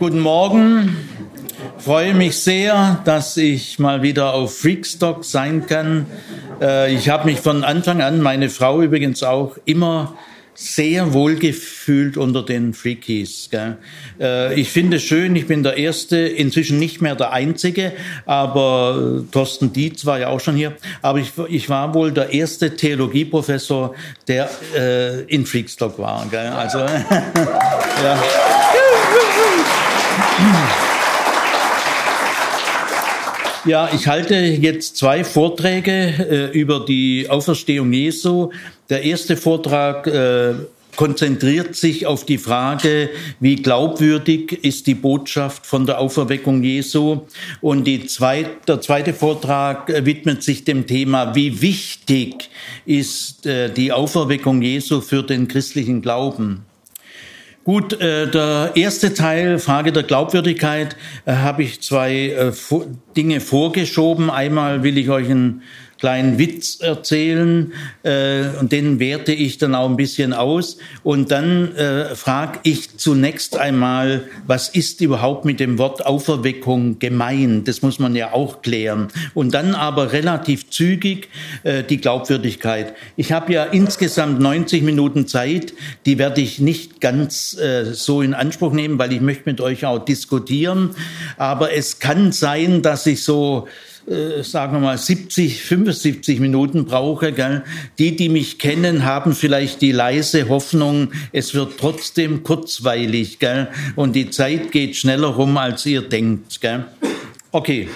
Guten Morgen. Ich freue mich sehr, dass ich mal wieder auf Freakstock sein kann. Äh, ich habe mich von Anfang an, meine Frau übrigens auch, immer sehr wohlgefühlt unter den Freakies. Gell? Äh, ich finde es schön, ich bin der Erste, inzwischen nicht mehr der Einzige, aber äh, Thorsten Dietz war ja auch schon hier, aber ich, war wohl der erste Theologieprofessor, der in Freakstock war. Gell? Also, ja. Ja, ich halte jetzt zwei Vorträge äh, über die Auferstehung Jesu. Der erste Vortrag äh, konzentriert sich auf die Frage, wie glaubwürdig ist die Botschaft von der Auferweckung Jesu. Und zweit, der zweite Vortrag äh, widmet sich dem Thema, wie wichtig ist äh, die Auferweckung Jesu für den christlichen Glauben. Gut, äh, der erste Teil, Frage der Glaubwürdigkeit, äh, habe ich zwei äh, Dinge vorgeschoben. Einmal will ich euch ein kleinen Witz erzählen äh, und den werte ich dann auch ein bisschen aus. Und dann äh, frage ich zunächst einmal, was ist überhaupt mit dem Wort Auferweckung gemeint? Das muss man ja auch klären. Und dann aber relativ zügig äh, die Glaubwürdigkeit. Ich habe ja insgesamt 90 Minuten Zeit, die werde ich nicht ganz äh, so in Anspruch nehmen, weil ich möchte mit euch auch diskutieren. Aber es kann sein, dass ich so äh, sagen wir mal 70, 75 Minuten brauche. Gell? Die, die mich kennen, haben vielleicht die leise Hoffnung, es wird trotzdem kurzweilig gell? und die Zeit geht schneller rum, als ihr denkt. Gell? Okay,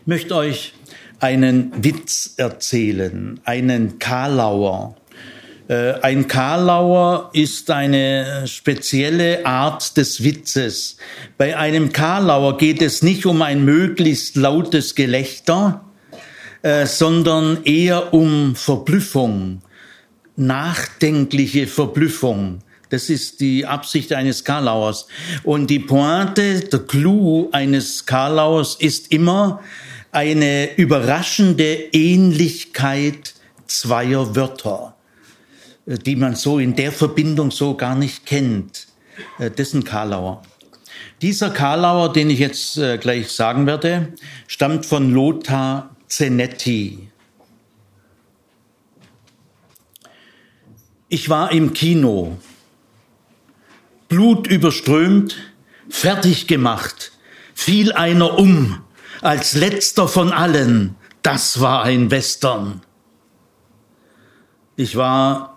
ich möchte euch einen Witz erzählen, einen Karlauer. Äh, ein Karlauer ist eine spezielle Art des Witzes. Bei einem Karlauer geht es nicht um ein möglichst lautes Gelächter, äh, sondern eher um Verblüffung, nachdenkliche Verblüffung. Das ist die Absicht eines Karlauers. Und die Pointe, der Clou eines Karlauers ist immer eine überraschende Ähnlichkeit zweier Wörter. Äh, die man so in der Verbindung so gar nicht kennt. Äh, ein Karlauer. Dieser Karlauer, den ich jetzt äh, gleich sagen werde, stammt von Lothar Zenetti. Ich war im Kino, Blut überströmt, fertig gemacht, fiel einer um, als letzter von allen. Das war ein Western. Ich war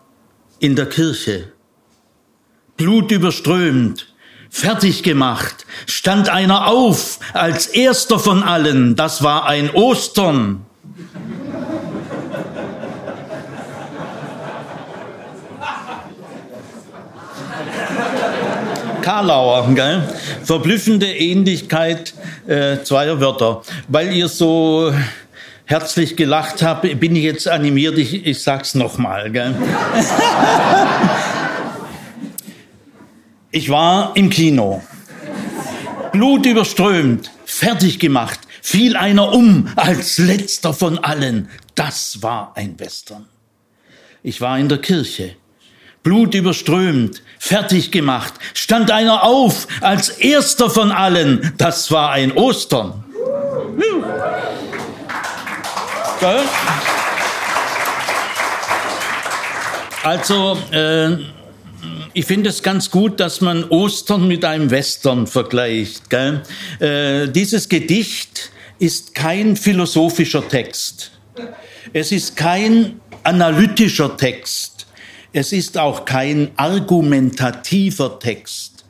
in der Kirche. Blutüberströmt, fertig gemacht, stand einer auf als erster von allen. Das war ein Ostern. Karlauer, gell? Verblüffende Ähnlichkeit äh, zweier Wörter. Weil ihr so herzlich gelacht habe, bin ich jetzt animiert, ich, ich sag's nochmal. ich war im Kino, Blut überströmt, fertig gemacht, fiel einer um als letzter von allen. Das war ein Western. Ich war in der Kirche, Blut überströmt, fertig gemacht, stand einer auf als erster von allen. Das war ein Ostern. Gell? Also, äh, ich finde es ganz gut, dass man Ostern mit einem Western vergleicht. Gell? Äh, dieses Gedicht ist kein philosophischer Text. Es ist kein analytischer Text. Es ist auch kein argumentativer Text,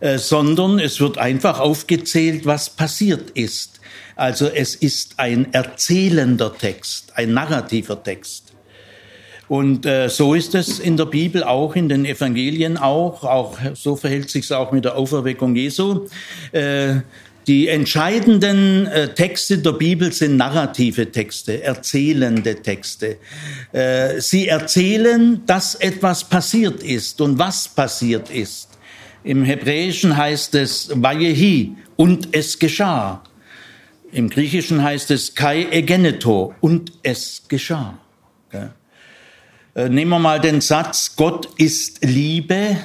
äh, sondern es wird einfach aufgezählt, was passiert ist. Also es ist ein erzählender Text, ein narrativer Text. Und äh, so ist es in der Bibel auch, in den Evangelien auch. Auch so verhält sich es auch mit der Auferweckung Jesu. Äh, die entscheidenden äh, Texte der Bibel sind narrative Texte, erzählende Texte. Äh, sie erzählen, dass etwas passiert ist und was passiert ist. Im Hebräischen heißt es Vayehi und es geschah. Im Griechischen heißt es kai egeneto und es geschah. Äh, nehmen wir mal den Satz, Gott ist Liebe.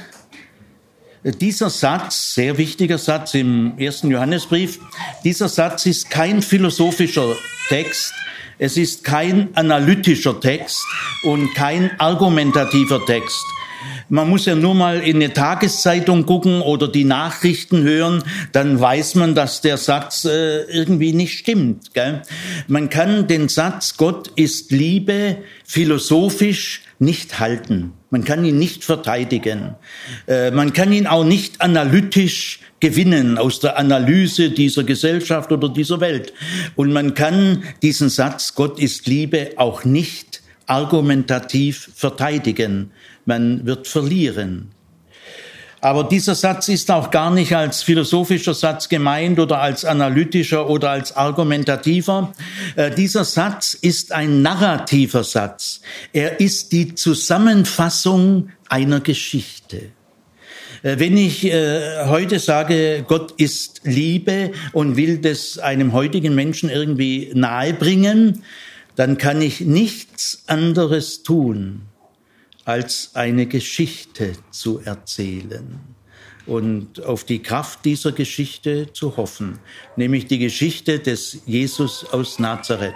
Dieser Satz, sehr wichtiger Satz im ersten Johannesbrief, dieser Satz ist kein philosophischer Text, es ist kein analytischer Text und kein argumentativer Text. Man muss ja nur mal in eine Tageszeitung gucken oder die Nachrichten hören, dann weiß man, dass der Satz äh, irgendwie nicht stimmt. Gell? Man kann den Satz Gott ist Liebe philosophisch nicht halten. Man kann ihn nicht verteidigen. Äh, man kann ihn auch nicht analytisch gewinnen aus der Analyse dieser Gesellschaft oder dieser Welt. Und man kann diesen Satz Gott ist Liebe auch nicht argumentativ verteidigen man wird verlieren. Aber dieser Satz ist auch gar nicht als philosophischer Satz gemeint oder als analytischer oder als argumentativer. Äh, dieser Satz ist ein narrativer Satz. Er ist die Zusammenfassung einer Geschichte. Äh, wenn ich äh, heute sage, Gott ist Liebe und will das einem heutigen Menschen irgendwie nahebringen, dann kann ich nichts anderes tun, als eine Geschichte zu erzählen und auf die Kraft dieser Geschichte zu hoffen, nämlich die Geschichte des Jesus aus Nazareth.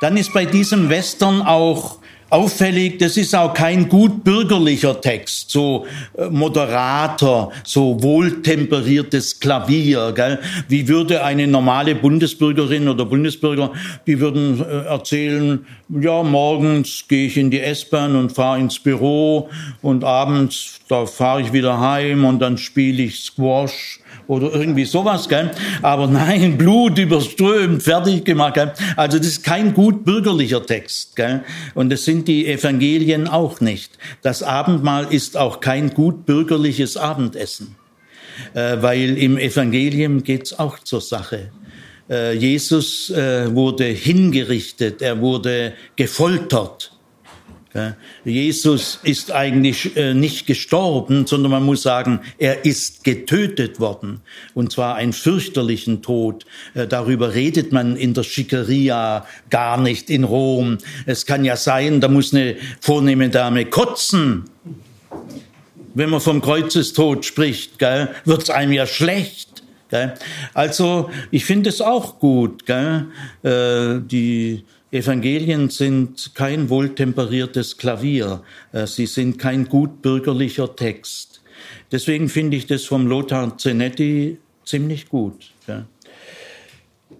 Dann ist bei diesem Western auch auffällig, das ist auch kein gut bürgerlicher Text, so äh, moderater, so wohltemperiertes Klavier. Gell? Wie würde eine normale Bundesbürgerin oder Bundesbürger, die würden äh, erzählen, ja, morgens gehe ich in die S-Bahn und fahre ins Büro und abends, da fahre ich wieder heim und dann spiele ich Squash oder irgendwie sowas, gell? Aber nein, Blut überströmt, fertig gemacht, gell? Also das ist kein gut bürgerlicher Text, gell? Und das sind die Evangelien auch nicht. Das Abendmahl ist auch kein gut bürgerliches Abendessen, äh, weil im Evangelium geht's auch zur Sache. Äh, Jesus äh, wurde hingerichtet, er wurde gefoltert Jesus ist eigentlich äh, nicht gestorben, sondern man muss sagen, er ist getötet worden. Und zwar einen fürchterlichen Tod. Äh, darüber redet man in der Schickeria gar nicht in Rom. Es kann ja sein, da muss eine vornehme Dame kotzen. Wenn man vom Kreuzestod spricht, wird es einem ja schlecht. Also ich finde es auch gut. Gell? Äh, die Evangelien sind kein wohltemperiertes Klavier, äh, sie sind kein gut bürgerlicher Text. Deswegen finde ich das vom Lothar Zenetti ziemlich gut.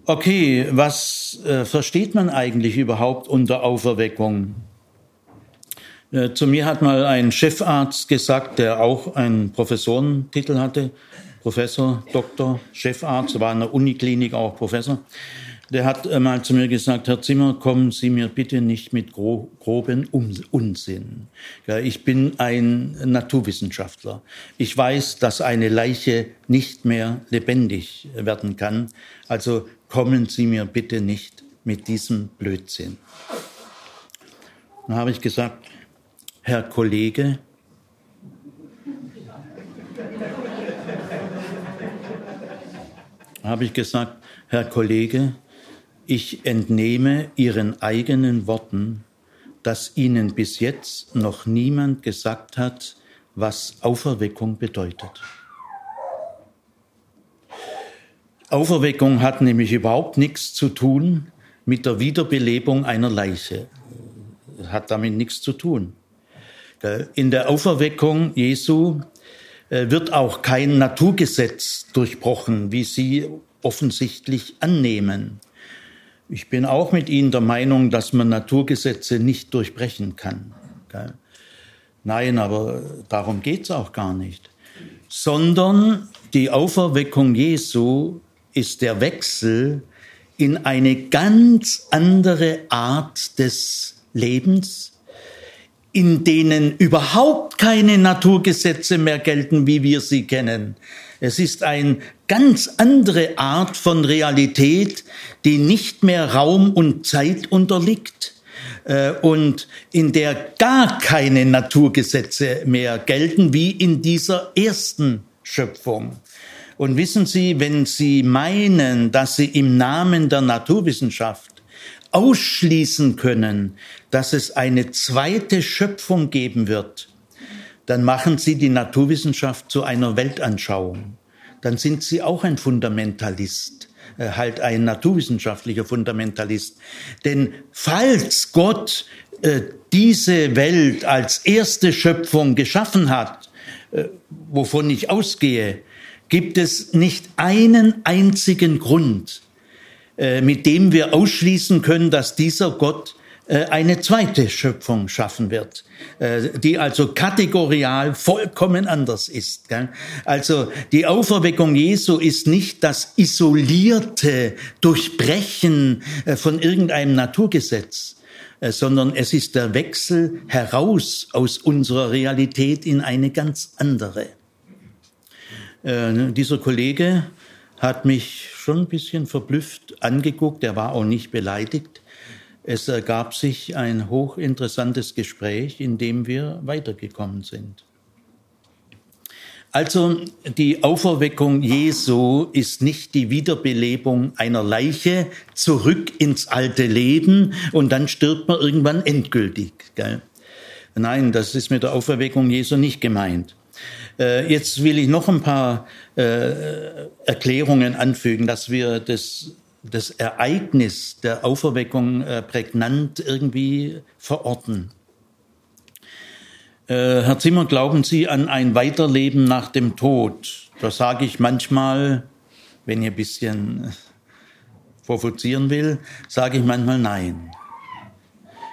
Okay, was äh, versteht man eigentlich überhaupt unter Auferweckung? Äh, zu mir hat mal ein Chefarzt gesagt, der auch einen Professorentitel hatte, Professor, Doktor, Chefarzt, war in der Uniklinik auch Professor der hat mal zu mir gesagt, Herr Zimmer, kommen Sie mir bitte nicht mit gro groben Unsinn. Ja, ich bin ein Naturwissenschaftler. Ich weiß, dass eine Leiche nicht mehr lebendig werden kann. Also kommen Sie mir bitte nicht mit diesem Blödsinn. Dann habe ich gesagt, Herr Kollege, habe ich gesagt, Herr Kollege, ich entnehme Ihren eigenen Worten, dass Ihnen bis jetzt noch niemand gesagt hat, was Auferweckung bedeutet. Auferweckung hat nämlich überhaupt nichts zu tun mit der Wiederbelebung einer Leiche. Hat damit nichts zu tun. In der Auferweckung Jesu äh, wird auch kein Naturgesetz durchbrochen, wie Sie offensichtlich annehmen. Ich bin auch mit Ihnen der Meinung, dass man Naturgesetze nicht durchbrechen kann. Nein, aber darum geht's auch gar nicht. Sondern die Auferweckung Jesu ist der Wechsel in eine ganz andere Art des Lebens, in denen überhaupt keine Naturgesetze mehr gelten, wie wir sie kennen. Es ist eine ganz andere Art von Realität, die nicht mehr Raum und Zeit unterliegt äh, und in der gar keine Naturgesetze mehr gelten, wie in dieser ersten Schöpfung. Und wissen Sie, wenn Sie meinen, dass Sie im Namen der Naturwissenschaft ausschließen können, dass es eine zweite Schöpfung geben wird, dann machen Sie die Naturwissenschaft zu einer Weltanschauung. Dann sind Sie auch ein Fundamentalist, äh, halt ein naturwissenschaftlicher Fundamentalist. Denn falls Gott äh, diese Welt als erste Schöpfung geschaffen hat, äh, wovon ich ausgehe, gibt es nicht einen einzigen Grund, mit dem wir ausschließen können, dass dieser Gott eine zweite Schöpfung schaffen wird, äh, die also kategorial vollkommen anders ist. Also die Auferweckung Jesu ist nicht das isolierte Durchbrechen von irgendeinem Naturgesetz, sondern es ist der Wechsel heraus aus unserer Realität in eine ganz andere. Dieser Kollege hat mich schon ein bisschen verblüfft angeguckt, er war auch nicht beleidigt. Es ergab sich ein hochinteressantes Gespräch, in dem wir weitergekommen sind. Also die Auferweckung Jesu ist nicht die Wiederbelebung einer Leiche zurück ins alte Leben und dann stirbt man irgendwann endgültig. Gell? Nein, das ist mit der Auferweckung Jesu nicht gemeint. Äh, jetzt will ich noch ein paar äh, Erklärungen anfügen, dass wir das, das Ereignis der Auferweckung äh, prägnant irgendwie verorten. Herr Zimmer, glauben Sie an ein Weiterleben nach dem Tod? Da sage ich manchmal, wenn ich ein bisschen provozieren will, sage ich manchmal nein.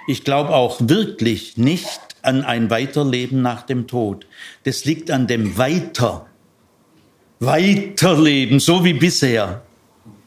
Ich glaube auch wirklich nicht an ein Weiterleben nach dem Tod. Das liegt an dem Weiter. Weiterleben, so wie bisher.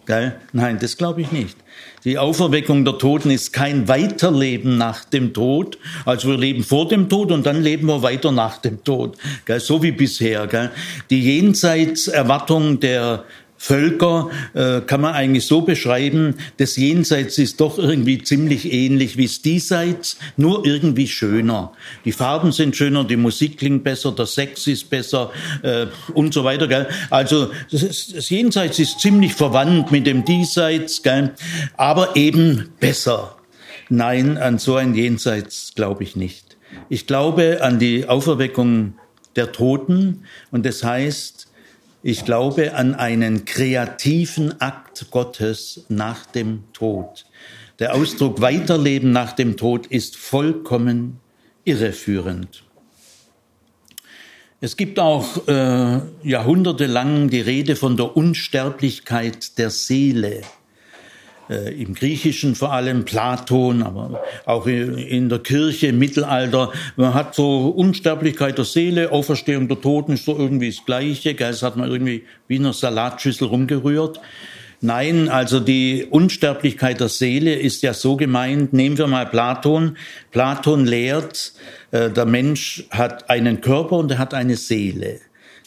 Gell? Nein, das glaube ich nicht. Die Auferweckung der Toten ist kein Weiterleben nach dem Tod. Also wir leben vor dem Tod und dann leben wir weiter nach dem Tod. Gell? So wie bisher. Gell? Die Jenseitserwartung der Völker äh, kann man eigentlich so beschreiben, das Jenseits ist doch irgendwie ziemlich ähnlich wie das Diesseits, nur irgendwie schöner. Die Farben sind schöner, die Musik klingt besser, der Sex ist besser äh, und so weiter. Gell? Also das, das Jenseits ist ziemlich verwandt mit dem Diesseits, gell? aber eben besser. Nein, an so ein Jenseits glaube ich nicht. Ich glaube an die Auferweckung der Toten und das heißt, ich glaube an einen kreativen Akt Gottes nach dem Tod. Der Ausdruck Weiterleben nach dem Tod ist vollkommen irreführend. Es gibt auch äh, jahrhundertelang die Rede von der Unsterblichkeit der Seele im Griechischen vor allem, Platon, aber auch in der Kirche im Mittelalter. Man hat so Unsterblichkeit der Seele, Auferstehung der Toten ist so irgendwie das Gleiche. Das hat man irgendwie wie in einer Salatschüssel rumgerührt. Nein, also die Unsterblichkeit der Seele ist ja so gemeint. Nehmen wir mal Platon. Platon lehrt, äh, der Mensch hat einen Körper und er hat eine Seele.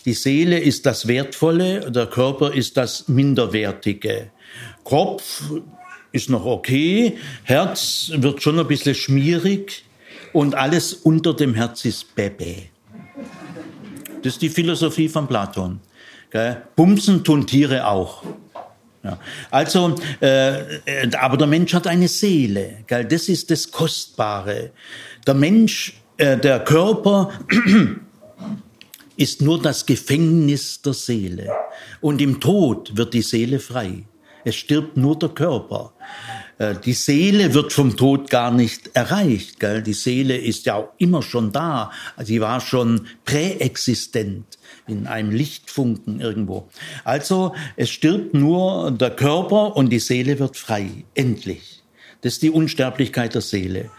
Die Seele ist das Wertvolle, der Körper ist das Minderwertige. Kopf ist noch okay, Herz wird schon ein bisschen schmierig und alles unter dem Herz ist Bebe. Das ist die Philosophie von Platon. Bumsen tun Tiere auch. Ja. Also, äh, aber der Mensch hat eine Seele. Gell? Das ist das Kostbare. Der Mensch, äh, der Körper ist nur das Gefängnis der Seele. Und im Tod wird die Seele frei. Es stirbt nur der Körper. Äh, die Seele wird vom Tod gar nicht erreicht. Gell? Die Seele ist ja auch immer schon da. Sie war schon präexistent in einem Lichtfunken irgendwo. Also es stirbt nur der Körper und die Seele wird frei. Endlich. Das ist die Unsterblichkeit der Seele.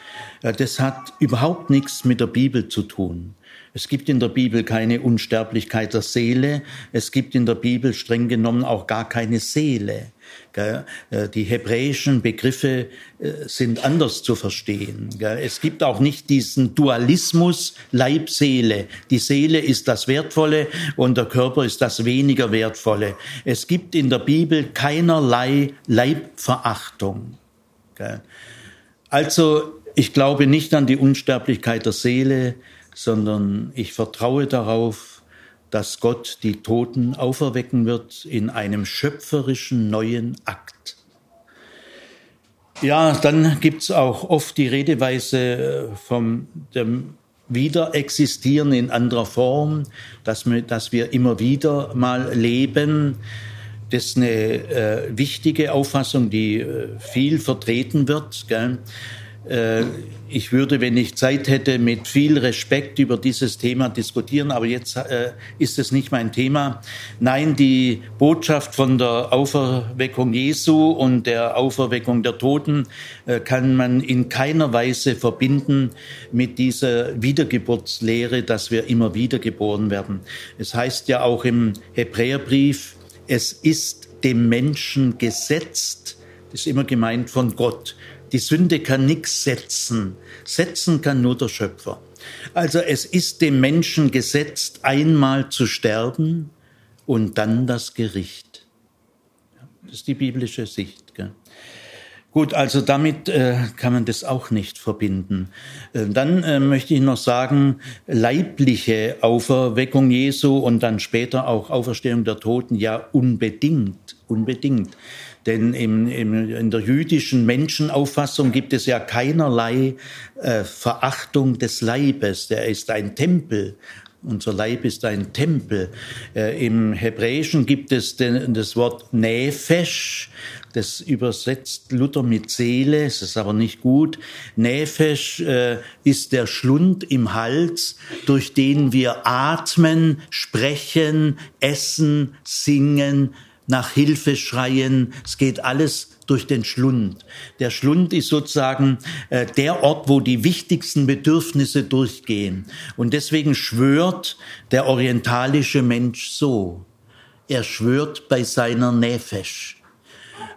Äh, das hat überhaupt nichts mit der Bibel zu tun. Es gibt in der Bibel keine Unsterblichkeit der Seele. Es gibt in der Bibel streng genommen auch gar keine Seele. Äh, die hebräischen Begriffe äh, sind anders zu verstehen. Es gibt auch nicht diesen Dualismus Leib-Seele. Die Seele ist das Wertvolle und der Körper ist das weniger Wertvolle. Es gibt in der Bibel keinerlei Leibverachtung. Also ich glaube nicht an die Unsterblichkeit der Seele sondern ich vertraue darauf, dass Gott die Toten auferwecken wird in einem schöpferischen neuen Akt. Ja, dann gibt's auch oft die Redeweise vom dem wieder existieren in anderer Form, dass wir, dass wir immer wieder mal leben. Das ist eine äh, wichtige Auffassung, die äh, viel vertreten wird. Gell? Äh, ich würde, wenn ich Zeit hätte, mit viel Respekt über dieses Thema diskutieren, aber jetzt äh, ist es nicht mein Thema. Nein, die Botschaft von der Auferweckung Jesu und der Auferweckung der Toten äh, kann man in keiner Weise verbinden mit dieser Wiedergeburtslehre, dass wir immer wieder geboren werden. Es heißt ja auch im Hebräerbrief, es ist dem Menschen gesetzt, das ist immer gemeint von Gott. Die Sünde kann nichts setzen. Setzen kann nur der Schöpfer. Also es ist dem Menschen gesetzt, einmal zu sterben und dann das Gericht. Das ist die biblische Sicht. Gell? Gut, also damit äh, kann man das auch nicht verbinden. Äh, dann äh, möchte ich noch sagen, leibliche Auferweckung Jesu und dann später auch Auferstehung der Toten, ja unbedingt, unbedingt. Denn im, im, in der jüdischen Menschenauffassung gibt es ja keinerlei äh, Verachtung des Leibes. Der ist ein Tempel. Unser Leib ist ein Tempel. Äh, Im Hebräischen gibt es den, das Wort Nefesh. Das übersetzt Luther mit Seele. Es ist aber nicht gut. Nefesh äh, ist der Schlund im Hals, durch den wir atmen, sprechen, essen, singen, nach Hilfe schreien. Es geht alles durch den Schlund. Der Schlund ist sozusagen äh, der Ort, wo die wichtigsten Bedürfnisse durchgehen. Und deswegen schwört der orientalische Mensch so. Er schwört bei seiner Nefesh.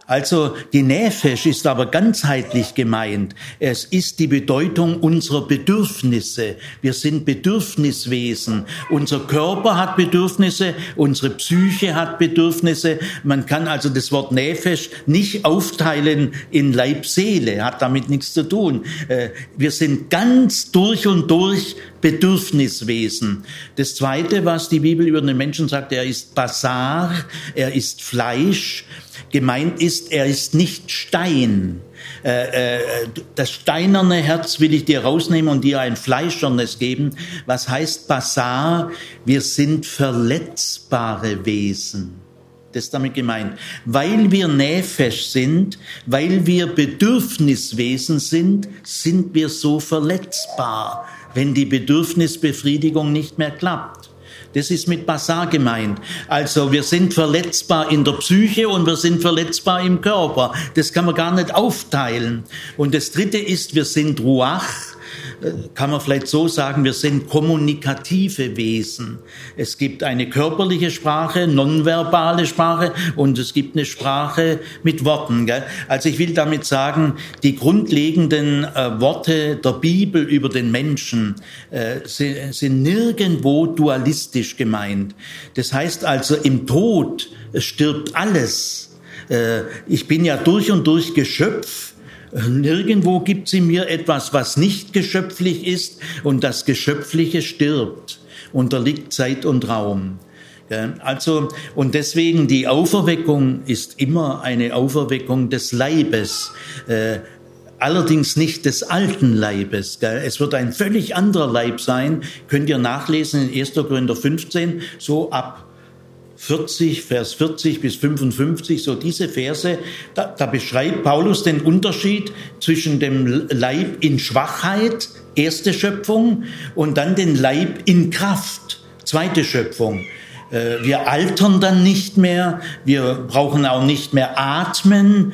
Also die Nefesh ist aber ganzheitlich gemeint. Es ist die Bedeutung unserer Bedürfnisse. Wir sind Bedürfniswesen. Unser Körper hat Bedürfnisse, unsere Psyche hat Bedürfnisse. Man kann also das Wort Nefesh nicht aufteilen in Leib, Seele, hat damit nichts zu tun. Äh, wir sind ganz durch und durch Bedürfniswesen. Das Zweite, was die Bibel über den Menschen sagt, er ist Basar, er ist Fleisch. Gemeint ist, er ist nicht Stein. Äh, äh, das steinerne Herz will ich dir rausnehmen und dir ein fleischernes geben. Was heißt Basar? Wir sind verletzbare Wesen. Das ist damit gemeint. Weil wir Näfesch sind, weil wir Bedürfniswesen sind, sind wir so verletzbar, wenn die Bedürfnisbefriedigung nicht mehr klappt. Das ist mit Basar gemeint. Also wir sind verletzbar in der Psyche und wir sind verletzbar im Körper. Das kann man gar nicht aufteilen. Und das Dritte ist, wir sind Ruach kann man vielleicht so sagen, wir sind kommunikative Wesen. Es gibt eine körperliche Sprache, nonverbale Sprache und es gibt eine Sprache mit Worten. Gell? Also ich will damit sagen, die grundlegenden äh, Worte der Bibel über den Menschen äh, sind, sind nirgendwo dualistisch gemeint. Das heißt also, im Tod stirbt alles. Äh, ich bin ja durch und durch Geschöpf Nirgendwo gibt sie mir etwas, was nicht geschöpflich ist und das Geschöpfliche stirbt, unterliegt Zeit und Raum. Also, und deswegen die Auferweckung ist immer eine Auferweckung des Leibes. Äh, allerdings nicht des alten Leibes. Es wird ein völlig anderer Leib sein, könnt ihr nachlesen in 1. Korinther 15, so ab 40, Vers 40 bis 55, so diese Verse, da, da beschreibt Paulus den Unterschied zwischen dem Leib in Schwachheit, erste Schöpfung, und dann den Leib in Kraft, zweite Schöpfung. Äh, wir altern dann nicht mehr, wir brauchen auch nicht mehr atmen,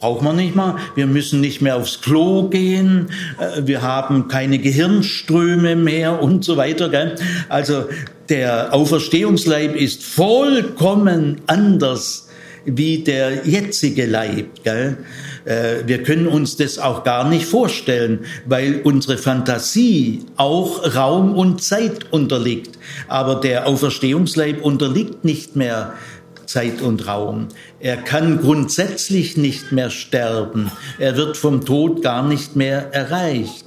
braucht man nicht mal. Wir müssen nicht mehr aufs Klo gehen. Äh, wir haben keine Gehirnströme mehr und so weiter. Gell? Also der Auferstehungsleib ist vollkommen anders wie der jetzige Leib. Gell? Äh, wir können uns das auch gar nicht vorstellen, weil unsere Fantasie auch Raum und Zeit unterliegt. Aber der Auferstehungsleib unterliegt nicht mehr Zeit und Raum. Er kann grundsätzlich nicht mehr sterben. Er wird vom Tod gar nicht mehr erreicht.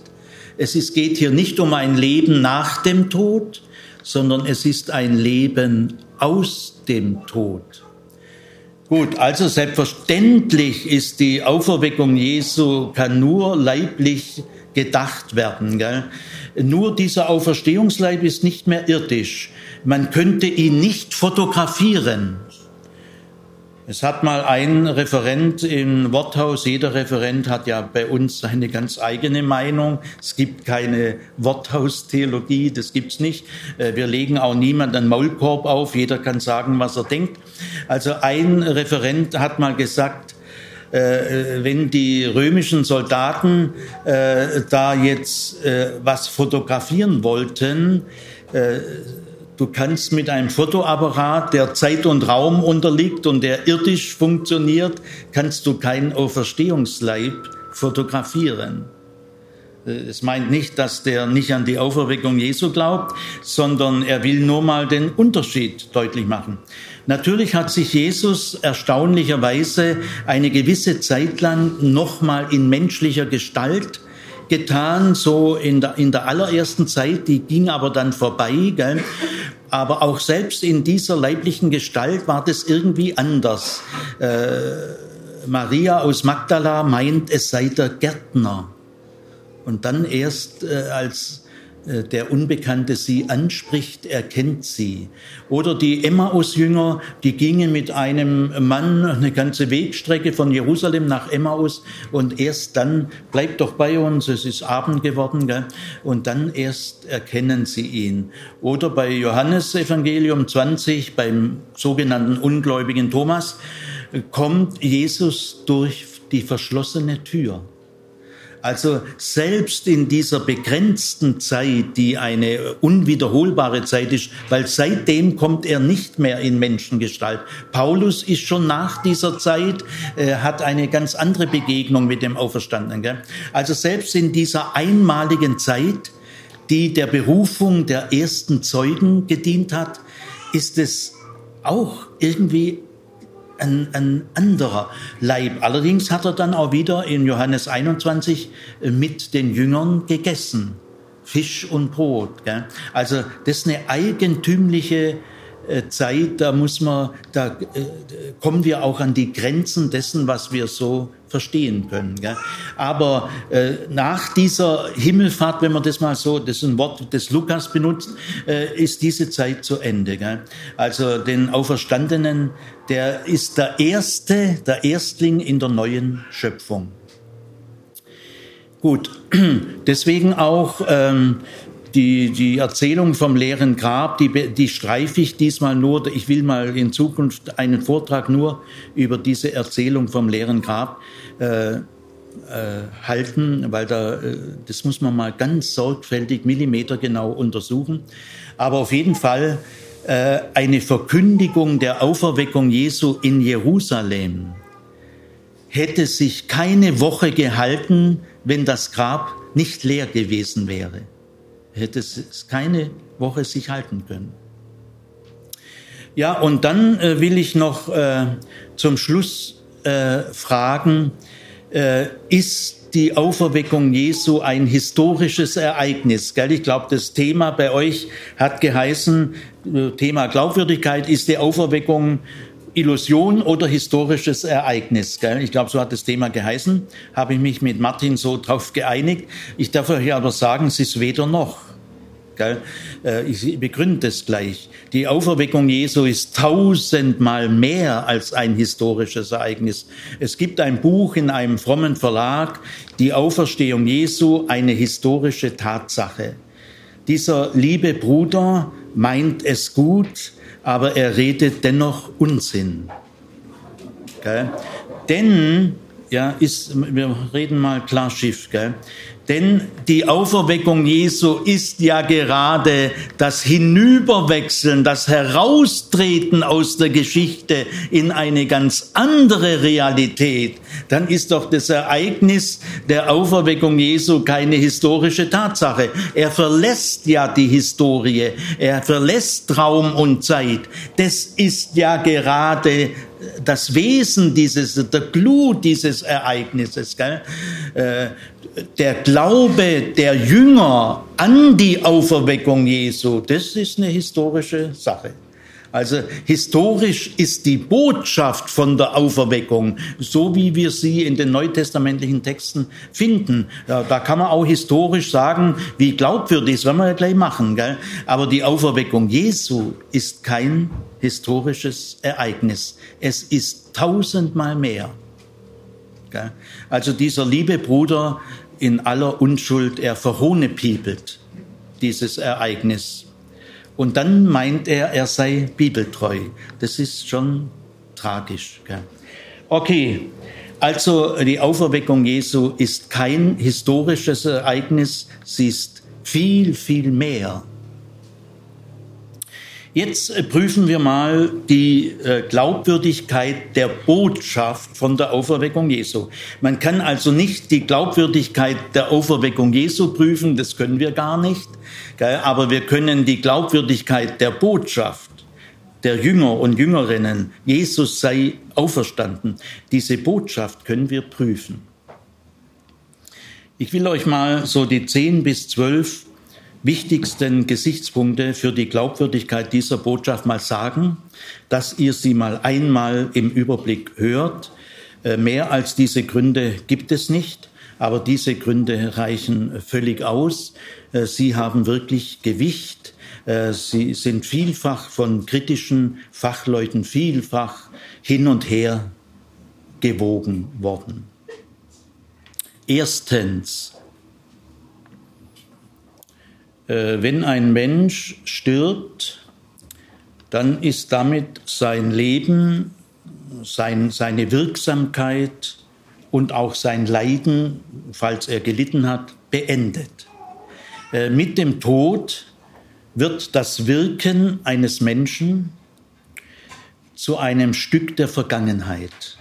Es geht hier nicht um ein Leben nach dem Tod, sondern es ist ein Leben aus dem Tod. Gut, also selbstverständlich ist die Auferweckung Jesu kann nur leiblich gedacht werden. Gell? Nur dieser Auferstehungsleib ist nicht mehr irdisch. Man könnte ihn nicht fotografieren. Es hat mal ein Referent im Worthaus, jeder Referent hat ja bei uns seine ganz eigene Meinung. Es gibt keine Worthaustheologie, das gibt's nicht. Äh, wir legen auch niemand einen Maulkorb auf, jeder kann sagen, was er denkt. Also ein Referent hat mal gesagt, äh, wenn die römischen Soldaten äh, da jetzt was fotografieren wollten, Du kannst mit einem Fotoapparat, der Zeit und Raum unterliegt und der irdisch funktioniert, kannst du keinen Auferstehungsleib fotografieren. Äh, es meint nicht, dass der nicht an die Auferweckung Jesu glaubt, sondern er will nur mal den Unterschied deutlich machen. Natürlich hat sich Jesus erstaunlicherweise eine gewisse Zeit lang nochmal in menschlicher Gestalt getan, so in der, in der allerersten Zeit, die ging aber dann vorbei. Gell? Aber auch selbst in dieser leiblichen Gestalt war das irgendwie anders. Äh, Maria aus Magdala meint, es sei der Gärtner. Und dann erst äh, als der Unbekannte sie anspricht, erkennt sie. Oder die Emmaus-Jünger, die gingen mit einem Mann eine ganze Wegstrecke von Jerusalem nach Emmaus und erst dann, bleibt doch bei uns, es ist Abend geworden, gell? und dann erst erkennen sie ihn. Oder bei Johannes Evangelium 20, beim sogenannten ungläubigen Thomas, kommt Jesus durch die verschlossene Tür. Also selbst in dieser begrenzten Zeit, die eine unwiederholbare Zeit ist, weil seitdem kommt er nicht mehr in Menschengestalt. Paulus ist schon nach dieser Zeit, äh, hat eine ganz andere Begegnung mit dem Auferstandenen. Gell? Also selbst in dieser einmaligen Zeit, die der Berufung der ersten Zeugen gedient hat, ist es auch irgendwie ein, ein anderer Leib. Allerdings hat er dann auch wieder in Johannes 21 äh, mit den Jüngern gegessen. Fisch und Brot. Gell? Also das ist eine eigentümliche äh, Zeit, da muss man, da äh, kommen wir auch an die Grenzen dessen, was wir so verstehen können. Gell? Aber äh, nach dieser Himmelfahrt, wenn man das mal so, das ist ein Wort, das Lukas benutzt, äh, ist diese Zeit zu Ende. Gell? Also den Auferstandenen, der ist der Erste, der Erstling in der neuen Schöpfung. Gut, deswegen auch ähm, die, die Erzählung vom leeren Grab, die, die streife ich diesmal nur. Ich will mal in Zukunft einen Vortrag nur über diese Erzählung vom leeren Grab äh, äh, halten, weil da, äh, das muss man mal ganz sorgfältig, millimetergenau untersuchen. Aber auf jeden Fall äh, eine Verkündigung der Auferweckung Jesu in Jerusalem hätte sich keine Woche gehalten, wenn das Grab nicht leer gewesen wäre hätte es keine Woche sich halten können. Ja, und dann äh, will ich noch äh, zum Schluss äh, fragen, äh, ist die Auferweckung Jesu ein historisches Ereignis? Gell? Ich glaube, das Thema bei euch hat geheißen, Thema Glaubwürdigkeit, ist die Auferweckung Illusion oder historisches Ereignis. Gell? Ich glaube, so hat das Thema geheißen. Habe ich mich mit Martin so drauf geeinigt. Ich darf euch aber sagen, es ist weder noch. Gell? Äh, ich begründe das gleich. Die Auferweckung Jesu ist tausendmal mehr als ein historisches Ereignis. Es gibt ein Buch in einem frommen Verlag, Die Auferstehung Jesu, eine historische Tatsache. Dieser liebe Bruder meint es gut, aber er redet dennoch Unsinn. Gell? Denn, ja, ist, wir reden mal klar Schiff, gell? Denn die Auferweckung Jesu ist ja gerade das Hinüberwechseln, das Heraustreten aus der Geschichte in eine ganz andere Realität. Dann ist doch das Ereignis der Auferweckung Jesu keine historische Tatsache. Er verlässt ja die Historie. Er verlässt Raum und Zeit. Das ist ja gerade das Wesen dieses, der Glut dieses Ereignisses. Gell? Der Glaube der Jünger an die Auferweckung Jesu, das ist eine historische Sache. Also historisch ist die Botschaft von der Auferweckung, so wie wir sie in den neutestamentlichen Texten finden. Da, kann man auch historisch sagen, wie glaubwürdig, das werden wir ja gleich machen. Gell? Aber die Auferweckung Jesu ist kein historisches Ereignis. Es ist tausendmal mehr. Gell? Also dieser liebe Bruder in aller Unschuld, er verhohnepiepelt dieses Ereignis. Und dann meint er, er sei bibeltreu. Das ist schon tragisch. Gell? Okay, also die Auferweckung Jesu ist kein historisches Ereignis, sie ist viel, viel mehr. Jetzt äh, prüfen wir mal die äh, Glaubwürdigkeit der Botschaft von der Auferweckung Jesu. Man kann also nicht die Glaubwürdigkeit der Auferweckung Jesu prüfen, das können wir gar nicht, aber wir können die Glaubwürdigkeit der Botschaft der Jünger und Jüngerinnen, Jesus sei auferstanden, diese Botschaft können wir prüfen. Ich will euch mal so die zehn bis zwölf wichtigsten Gesichtspunkte für die Glaubwürdigkeit dieser Botschaft mal sagen, dass ihr sie mal einmal im Überblick hört. Äh, mehr als diese Gründe gibt es nicht, aber diese Gründe reichen völlig aus. Äh, sie haben wirklich Gewicht. Äh, sie sind vielfach von kritischen Fachleuten vielfach hin und her gewogen worden. Erstens, wenn ein Mensch stirbt, dann ist damit sein Leben, sein, seine Wirksamkeit und auch sein Leiden, falls er gelitten hat, beendet. Äh, mit dem Tod wird das Wirken eines Menschen zu einem Stück der Vergangenheit.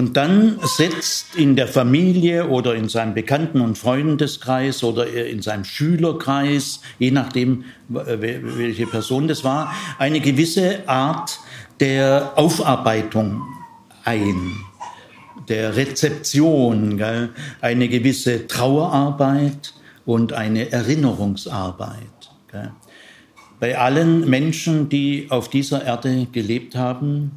Und dann setzt in der Familie oder in seinem Bekannten- und Freundeskreis oder in seinem Schülerkreis, je nachdem, welche Person das war, eine gewisse Art der Aufarbeitung ein, der Rezeption, gell? eine gewisse Trauerarbeit und eine Erinnerungsarbeit. Gell? Bei allen Menschen, die auf dieser Erde gelebt haben,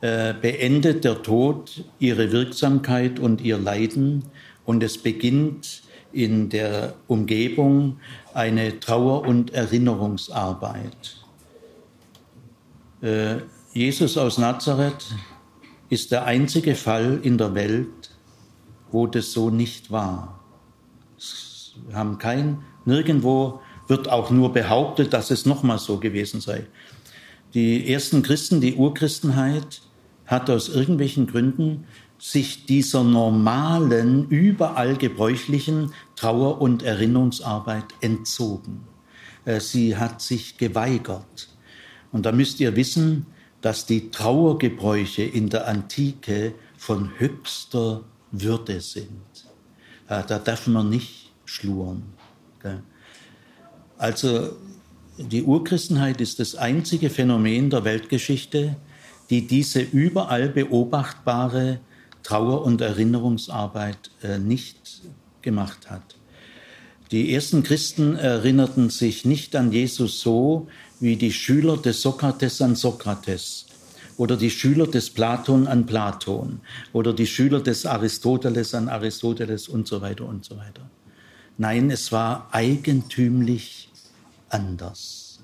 äh, beendet der Tod ihre Wirksamkeit und ihr Leiden und es beginnt in der Umgebung eine Trauer- und Erinnerungsarbeit. Äh, Jesus aus Nazareth ist der einzige Fall in der Welt, wo das so nicht war. Wir haben kein, nirgendwo wird auch nur behauptet, dass es nochmal so gewesen sei. Die ersten Christen, die Urchristenheit, hat aus irgendwelchen Gründen sich dieser normalen, überall gebräuchlichen Trauer- und Erinnerungsarbeit entzogen. Äh, sie hat sich geweigert. Und da müsst ihr wissen, dass die Trauergebräuche in der Antike von höchster Würde sind. Äh, da darf man nicht schluren. Also die Urchristenheit ist das einzige Phänomen der Weltgeschichte, die diese überall beobachtbare Trauer- und Erinnerungsarbeit äh, nicht gemacht hat. Die ersten Christen erinnerten sich nicht an Jesus so wie die Schüler des Sokrates an Sokrates oder die Schüler des Platon an Platon oder die Schüler des Aristoteles an Aristoteles und so weiter und so weiter. Nein, es war eigentümlich anders.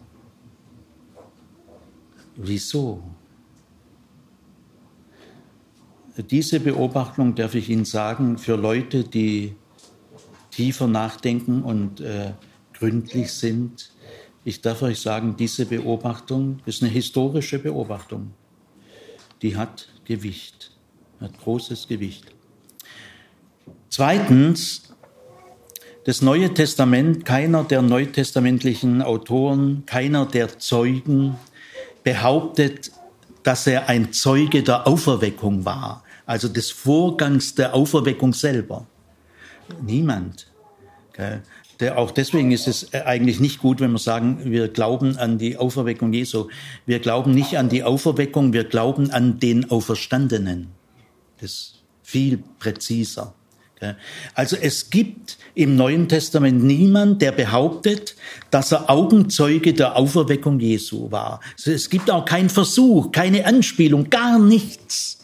Wieso? Diese Beobachtung, darf ich Ihnen sagen, für Leute, die tiefer nachdenken und äh, gründlich sind, ich darf euch sagen, diese Beobachtung ist eine historische Beobachtung. Die hat Gewicht, hat großes Gewicht. Zweitens, das Neue Testament, keiner der neutestamentlichen Autoren, keiner der Zeugen behauptet, dass er ein Zeuge der Auferweckung war also des Vorgangs der Auferweckung selber. Niemand. Der, auch deswegen ist es eigentlich nicht gut, wenn wir sagen, wir glauben an die Auferweckung Jesu. Wir glauben nicht an die Auferweckung, wir glauben an den Auferstandenen. Das ist viel präziser. Also es gibt im Neuen Testament niemand, der behauptet, dass er Augenzeuge der Auferweckung Jesu war. Es gibt auch keinen Versuch, keine Anspielung, gar nichts.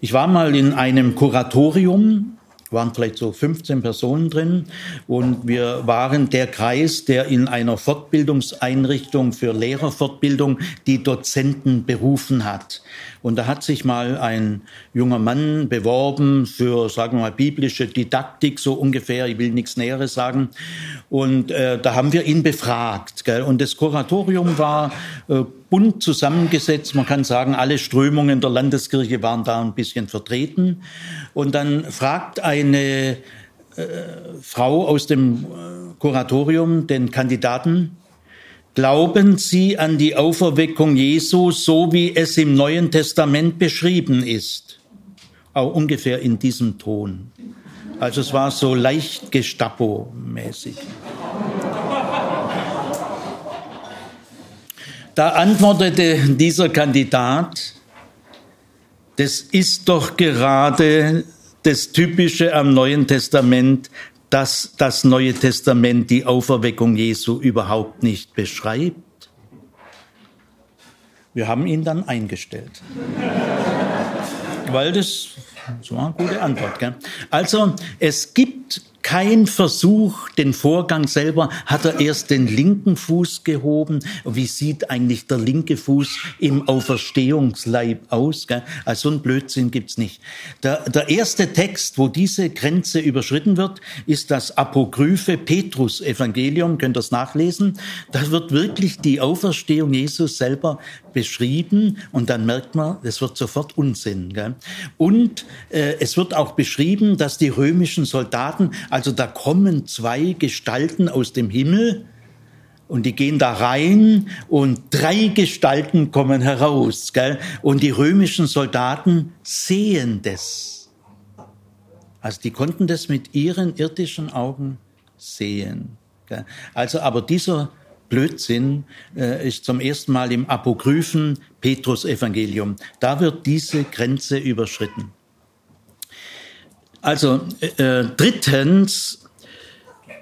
Ich war mal in einem Kuratorium waren vielleicht so 15 Personen drin und wir waren der Kreis, der in einer Fortbildungseinrichtung für Lehrerfortbildung die Dozenten berufen hat. Und da hat sich mal ein junger Mann beworben für, sagen wir mal, biblische Didaktik, so ungefähr, ich will nichts Näheres sagen. Und äh, da haben wir ihn befragt. Gell? Und das Kuratorium war äh, bunt zusammengesetzt. Man kann sagen, alle Strömungen der Landeskirche waren da ein bisschen vertreten. Und dann fragt eine äh, Frau aus dem äh, Kuratorium den Kandidaten, Glauben Sie an die Auferweckung Jesu, so wie es im Neuen Testament beschrieben ist? Auch ungefähr in diesem Ton. Also es war so leicht Gestapo-mäßig. Da antwortete dieser Kandidat, das ist doch gerade das Typische am Neuen Testament, dass das Neue Testament die Auferweckung Jesu überhaupt nicht beschreibt? Wir haben ihn dann eingestellt. Weil das, das war eine gute Antwort. Gell? Also es gibt kein Versuch, den Vorgang selber, hat er erst den linken Fuß gehoben. Wie sieht eigentlich der linke Fuß im Auferstehungsleib aus? Also so ein Blödsinn gibt's nicht. Der, der erste Text, wo diese Grenze überschritten wird, ist das apokryphe Petrus-Evangelium. Könnt ihr das nachlesen? Da wird wirklich die Auferstehung Jesus selber beschrieben und dann merkt man, es wird sofort Unsinn. Gell? Und äh, es wird auch beschrieben, dass die römischen Soldaten, also da kommen zwei Gestalten aus dem Himmel und die gehen da rein und drei Gestalten kommen heraus. Gell? Und die römischen Soldaten sehen das. Also die konnten das mit ihren irdischen Augen sehen. Gell? Also aber dieser Blödsinn äh, ist zum ersten Mal im apokryphen Petrus-Evangelium. Da wird diese Grenze überschritten. Also äh, drittens,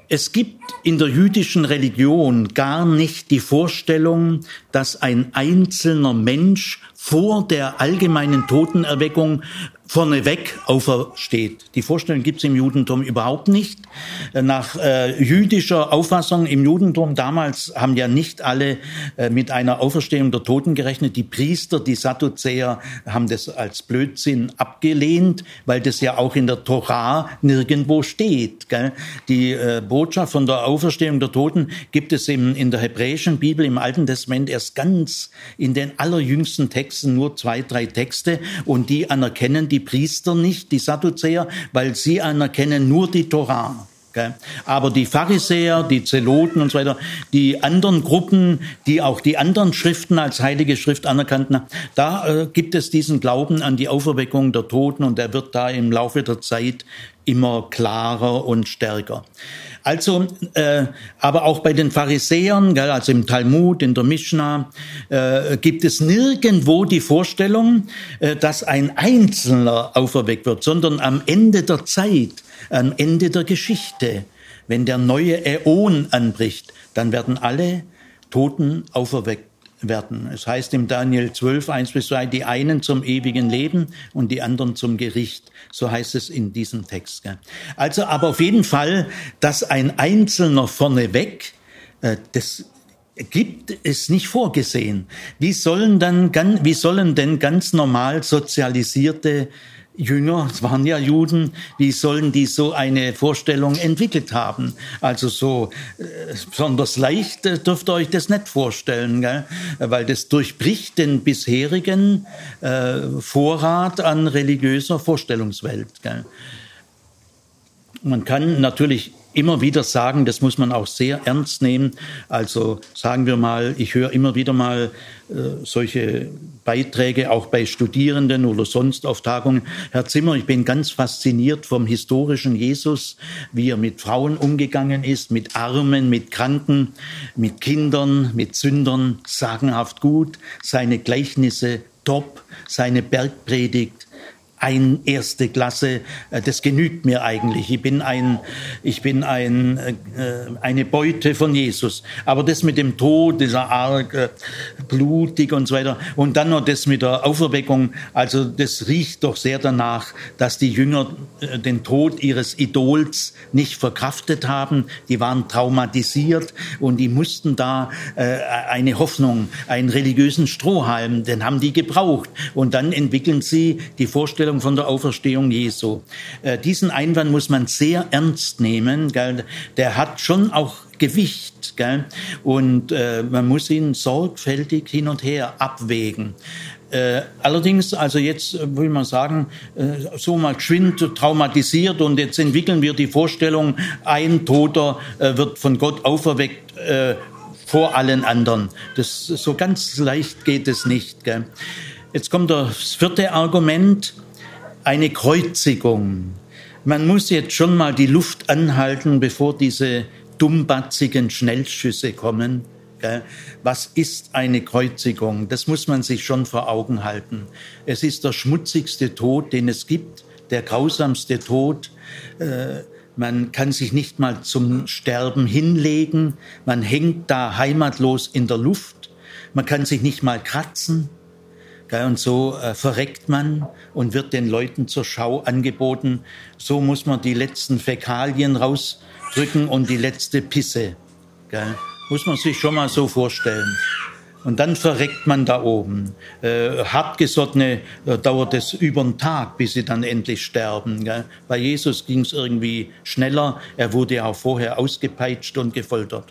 es gibt in der jüdischen Religion gar nicht die Vorstellung, dass ein einzelner Mensch vor der allgemeinen Totenerweckung vorneweg aufersteht. Die Vorstellung gibt es im Judentum überhaupt nicht. Nach äh, jüdischer Auffassung im Judentum damals haben ja nicht alle äh, mit einer Auferstehung der Toten gerechnet. Die Priester, die Sadduzäer haben das als Blödsinn abgelehnt, weil das ja auch in der Torah nirgendwo steht. Gell? Die äh, Botschaft von der Auferstehung der Toten gibt es im, in der hebräischen Bibel im Alten Testament erst ganz in den allerjüngsten Texten, nur zwei, drei Texte und die anerkennen die Priester nicht, die Sadduzäer, weil sie anerkennen nur die Torah. Aber die Pharisäer, die Zeloten und so weiter, die anderen Gruppen, die auch die anderen Schriften als heilige Schrift anerkannten, da äh, gibt es diesen Glauben an die Auferweckung der Toten und der wird da im Laufe der Zeit immer klarer und stärker. Also, äh, aber auch bei den Pharisäern, gell, also im Talmud, in der Mishnah, äh, gibt es nirgendwo die Vorstellung, äh, dass ein Einzelner auferweckt wird, sondern am Ende der Zeit, am Ende der Geschichte, wenn der neue Äon anbricht, dann werden alle Toten auferweckt werden. Es heißt im Daniel 12, 1 bis 2, die einen zum ewigen Leben und die anderen zum Gericht. So heißt es in diesem Text. Also aber auf jeden Fall, dass ein Einzelner vorneweg, äh, das gibt es nicht vorgesehen. Wie sollen dann, wie sollen denn ganz normal sozialisierte Jünger, es waren ja Juden, wie sollen die so eine Vorstellung entwickelt haben? Also so äh, besonders leicht äh, dürft ihr euch das nicht vorstellen, gell? weil das durchbricht den bisherigen äh, Vorrat an religiöser Vorstellungswelt. Gell? Man kann natürlich immer wieder sagen, das muss man auch sehr ernst nehmen. Also sagen wir mal, ich höre immer wieder mal äh, solche Beiträge auch bei Studierenden oder sonst auf Tagungen. Herr Zimmer, ich bin ganz fasziniert vom historischen Jesus, wie er mit Frauen umgegangen ist, mit Armen, mit Kranken, mit Kindern, mit Sündern, sagenhaft gut, seine Gleichnisse top, seine Bergpredigt ein erste Klasse, äh, das genügt mir eigentlich. Ich bin ein, ich bin ein, äh, eine Beute von Jesus. Aber das mit dem Tod, dieser arg äh, blutig und so weiter, und dann noch das mit der Auferweckung, also das riecht doch sehr danach, dass die Jünger den Tod ihres Idols nicht verkraftet haben. Die waren traumatisiert und die mussten da eine Hoffnung, einen religiösen Strohhalm, den haben die gebraucht. Und dann entwickeln sie die Vorstellung von der Auferstehung Jesu. Äh, diesen Einwand muss man sehr ernst nehmen. Der hat schon auch Gewicht. Und äh, man muss ihn sorgfältig hin und her abwägen. Äh, allerdings, also jetzt will man sagen, so mal geschwind traumatisiert und jetzt entwickeln wir die Vorstellung, ein Toter wird von Gott auferweckt vor allen anderen. Das so ganz leicht geht es nicht. Gell? Jetzt kommt das vierte Argument, eine Kreuzigung. Man muss jetzt schon mal die Luft anhalten, bevor diese dummbatzigen Schnellschüsse kommen. Was ist eine Kreuzigung? Das muss man sich schon vor Augen halten. Es ist der schmutzigste Tod, den es gibt, der grausamste Tod. Äh, man kann sich nicht mal zum Sterben hinlegen. Man hängt da heimatlos in der Luft. Man kann sich nicht mal kratzen. Und so äh, verreckt man und wird den Leuten zur Schau angeboten. So muss man die letzten Fäkalien rausdrücken und die letzte Pisse. Muss man sich schon mal so vorstellen. Und dann verreckt man da oben. Äh, hartgesottene äh, dauert es über einen Tag, bis sie dann endlich sterben. Gell? Bei Jesus ging es irgendwie schneller. Er wurde auch vorher ausgepeitscht und gefoltert.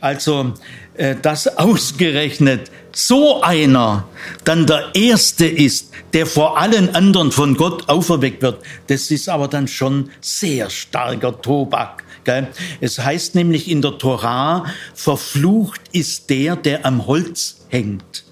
Also, äh, dass ausgerechnet so einer dann der Erste ist, der vor allen anderen von Gott auferweckt wird, das ist aber dann schon sehr starker Tobak. Es heißt nämlich in der Torah, verflucht ist der, der am Holz hängt.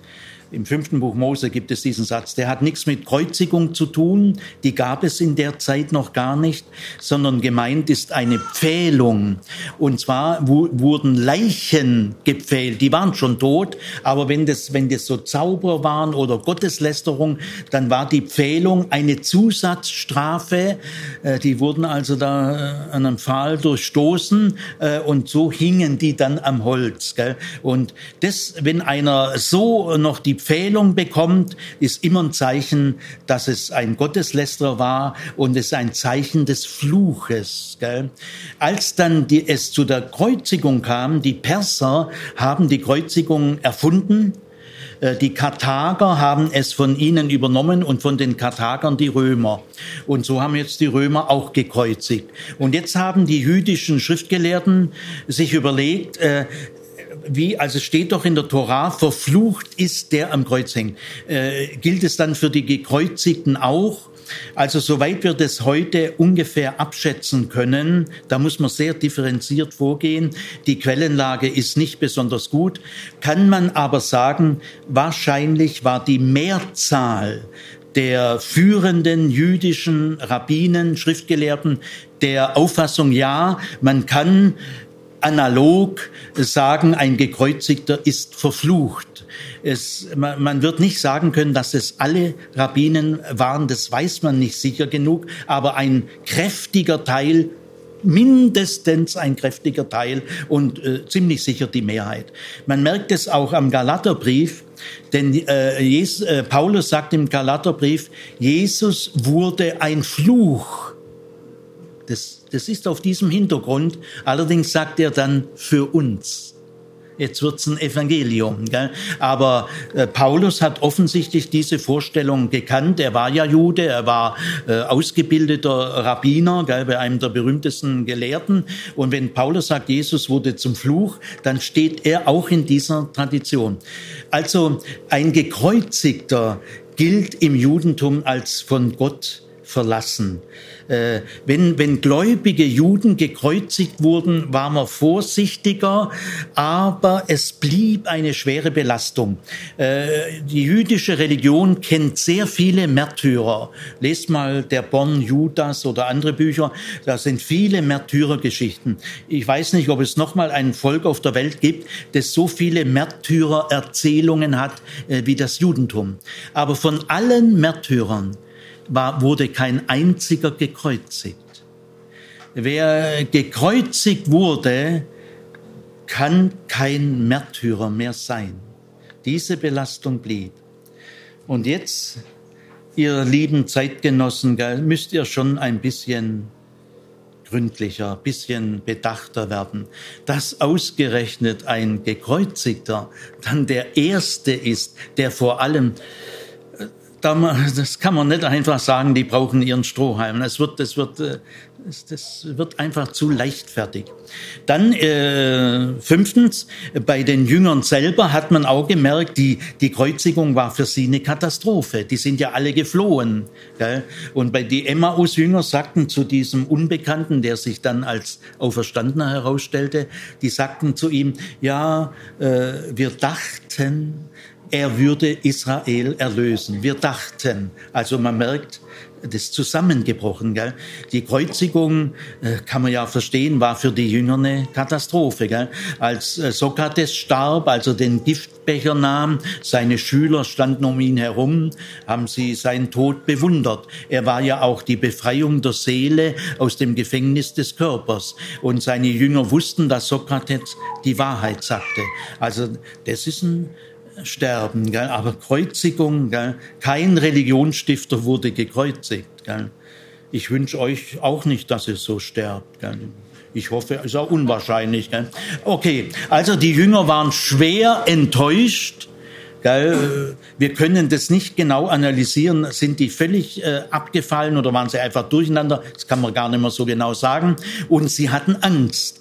Im fünften Buch Mose gibt es diesen Satz. Der hat nichts mit Kreuzigung zu tun. Die gab es in der Zeit noch gar nicht, sondern gemeint ist eine Pfählung. Und zwar wurden Leichen gepfählt. Die waren schon tot. Aber wenn das, wenn das so Zauber waren oder Gotteslästerung, dann war die Pfählung eine Zusatzstrafe. Äh, die wurden also da äh, an einem Pfahl durchstoßen äh, und so hingen die dann am Holz. Und das, wenn einer so noch die Empfehlung bekommt, ist immer ein Zeichen, dass es ein Gotteslästerer war und es ein Zeichen des Fluches. Gell? Als dann die, es zu der Kreuzigung kam, die Perser haben die Kreuzigung erfunden, äh, die Karthager haben es von ihnen übernommen und von den Karthagern die Römer. Und so haben jetzt die Römer auch gekreuzigt. Und jetzt haben die jüdischen Schriftgelehrten sich überlegt, äh, wie, also steht doch in der Torah, verflucht ist der am Kreuz hängt. Äh, gilt es dann für die Gekreuzigten auch? Also soweit wir das heute ungefähr abschätzen können, da muss man sehr differenziert vorgehen. Die Quellenlage ist nicht besonders gut, kann man aber sagen, wahrscheinlich war die Mehrzahl der führenden jüdischen Rabbinen, Schriftgelehrten der Auffassung, ja, man kann analog sagen, ein Gekreuzigter ist verflucht. Es, man, man wird nicht sagen können, dass es alle Rabbinen waren, das weiß man nicht sicher genug, aber ein kräftiger Teil mindestens ein kräftiger Teil und äh, ziemlich sicher die Mehrheit. Man merkt es auch am Galaterbrief, denn äh, Jesus, äh, Paulus sagt im Galaterbrief, Jesus wurde ein Fluch. Das das ist auf diesem Hintergrund. Allerdings sagt er dann für uns. Jetzt wird's ein Evangelium. Gell? Aber äh, Paulus hat offensichtlich diese Vorstellung gekannt. Er war ja Jude, er war äh, ausgebildeter Rabbiner gell, bei einem der berühmtesten Gelehrten. Und wenn Paulus sagt, Jesus wurde zum Fluch, dann steht er auch in dieser Tradition. Also ein gekreuzigter gilt im Judentum als von Gott verlassen. Äh, wenn, wenn gläubige Juden gekreuzigt wurden, war man vorsichtiger, aber es blieb eine schwere Belastung. Äh, die jüdische Religion kennt sehr viele Märtyrer. Lest mal der Bonn Judas oder andere Bücher. Da sind viele Märtyrergeschichten. Ich weiß nicht, ob es noch mal ein Volk auf der Welt gibt, das so viele Märtyrererzählungen hat äh, wie das Judentum. Aber von allen Märtyrern war, wurde kein einziger gekreuzigt. Wer gekreuzigt wurde, kann kein Märtyrer mehr sein. Diese Belastung blieb. Und jetzt, ihr lieben Zeitgenossen, müsst ihr schon ein bisschen gründlicher, bisschen bedachter werden, dass ausgerechnet ein Gekreuzigter dann der Erste ist, der vor allem äh, das kann man nicht einfach sagen, die brauchen ihren Strohhalm. Es wird, es wird äh, das wird einfach zu leichtfertig. Dann äh, fünftens, bei den Jüngern selber hat man auch gemerkt, die, die Kreuzigung war für sie eine Katastrophe. Die sind ja alle geflohen. Gell? Und bei die Emmaus-Jünger sagten zu diesem Unbekannten, der sich dann als Auferstandener herausstellte, die sagten zu ihm, ja, äh, wir dachten, er würde Israel erlösen. Wir dachten. Also man merkt, das zusammengebrochen. Gell? Die Kreuzigung, äh, kann man ja verstehen, war für die Jünger eine Katastrophe. Gell? Als äh, Sokrates starb, also den Giftbecher nahm, seine Schüler standen um ihn herum, haben sie seinen Tod bewundert. Er war ja auch die Befreiung der Seele aus dem Gefängnis des Körpers. Und seine Jünger wussten, dass Sokrates die Wahrheit sagte. Also das ist ein sterben, gell? aber Kreuzigung, gell? kein Religionsstifter wurde gekreuzigt. Gell? Ich wünsche euch auch nicht, dass ihr so sterbt. Gell? Ich hoffe, es ist auch unwahrscheinlich. Gell? Okay, also die Jünger waren schwer enttäuscht? Wir können das nicht genau analysieren. Sind die völlig äh, abgefallen oder waren sie einfach durcheinander? Das kann man gar nicht mehr so genau sagen. Und sie hatten Angst.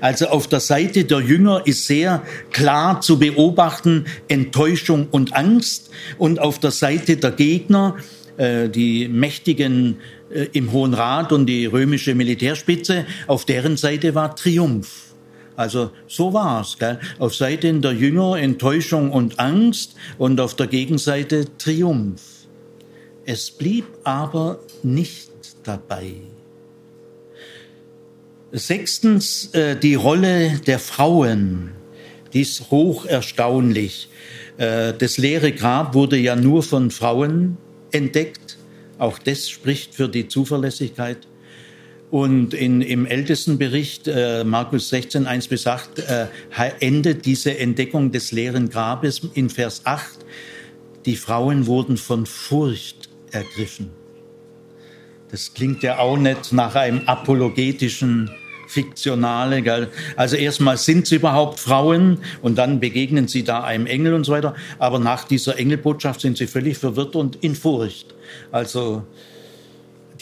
Also auf der Seite der Jünger ist sehr klar zu beobachten Enttäuschung und Angst. Und auf der Seite der Gegner, äh, die mächtigen äh, im Hohen Rat und die römische Militärspitze, auf deren Seite war Triumph. Also so war's. Gell? Auf Seiten der Jünger Enttäuschung und Angst und auf der Gegenseite Triumph. Es blieb aber nicht dabei. Sechstens äh, die Rolle der Frauen. Die ist hoch erstaunlich. Äh, das leere Grab wurde ja nur von Frauen entdeckt. Auch das spricht für die Zuverlässigkeit. Und in, im ältesten Bericht, äh, Markus 16, 1 bis 8, äh, endet diese Entdeckung des leeren Grabes in Vers 8. Die Frauen wurden von Furcht ergriffen. Das klingt ja auch nicht nach einem apologetischen Fiktionale. Gell? Also erstmal sind sie überhaupt Frauen und dann begegnen sie da einem Engel und so weiter. Aber nach dieser Engelbotschaft sind sie völlig verwirrt und in Furcht. Also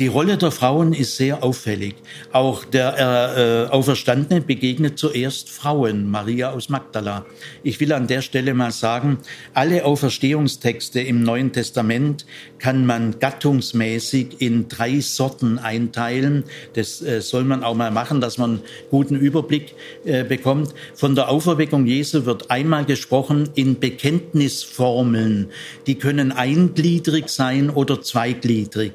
die Rolle der Frauen ist sehr auffällig. Auch der äh, Auferstandene begegnet zuerst Frauen, Maria aus Magdala. Ich will an der Stelle mal sagen, alle Auferstehungstexte im Neuen Testament kann man gattungsmäßig in drei Sorten einteilen. Das äh, soll man auch mal machen, dass man guten Überblick äh, bekommt. Von der Auferweckung Jesu wird einmal gesprochen in Bekenntnisformeln. Die können eingliedrig sein oder zweigliedrig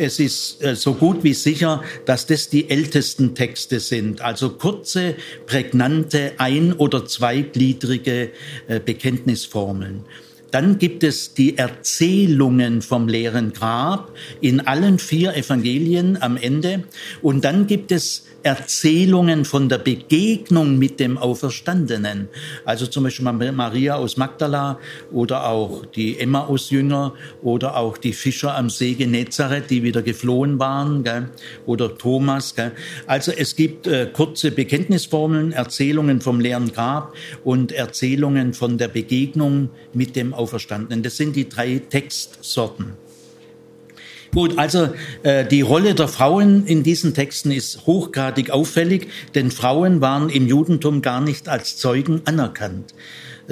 es ist äh, so gut wie sicher, dass das die ältesten Texte sind. Also kurze, prägnante, ein- oder zweigliedrige äh, Bekenntnisformeln. Dann gibt es die Erzählungen vom leeren Grab in allen vier Evangelien am Ende. Und dann gibt es Erzählungen von der Begegnung mit dem Auferstandenen. Also zum Beispiel Maria aus Magdala oder auch die Emmaus-Jünger oder auch die Fischer am See Genezareth, die wieder geflohen waren, gell? oder Thomas. Gell? Also es gibt äh, kurze Bekenntnisformeln, Erzählungen vom leeren Grab und Erzählungen von der Begegnung mit dem Auferstandenen. Das sind die drei Textsorten. Gut, also äh, die Rolle der Frauen in diesen Texten ist hochgradig auffällig, denn Frauen waren im Judentum gar nicht als Zeugen anerkannt.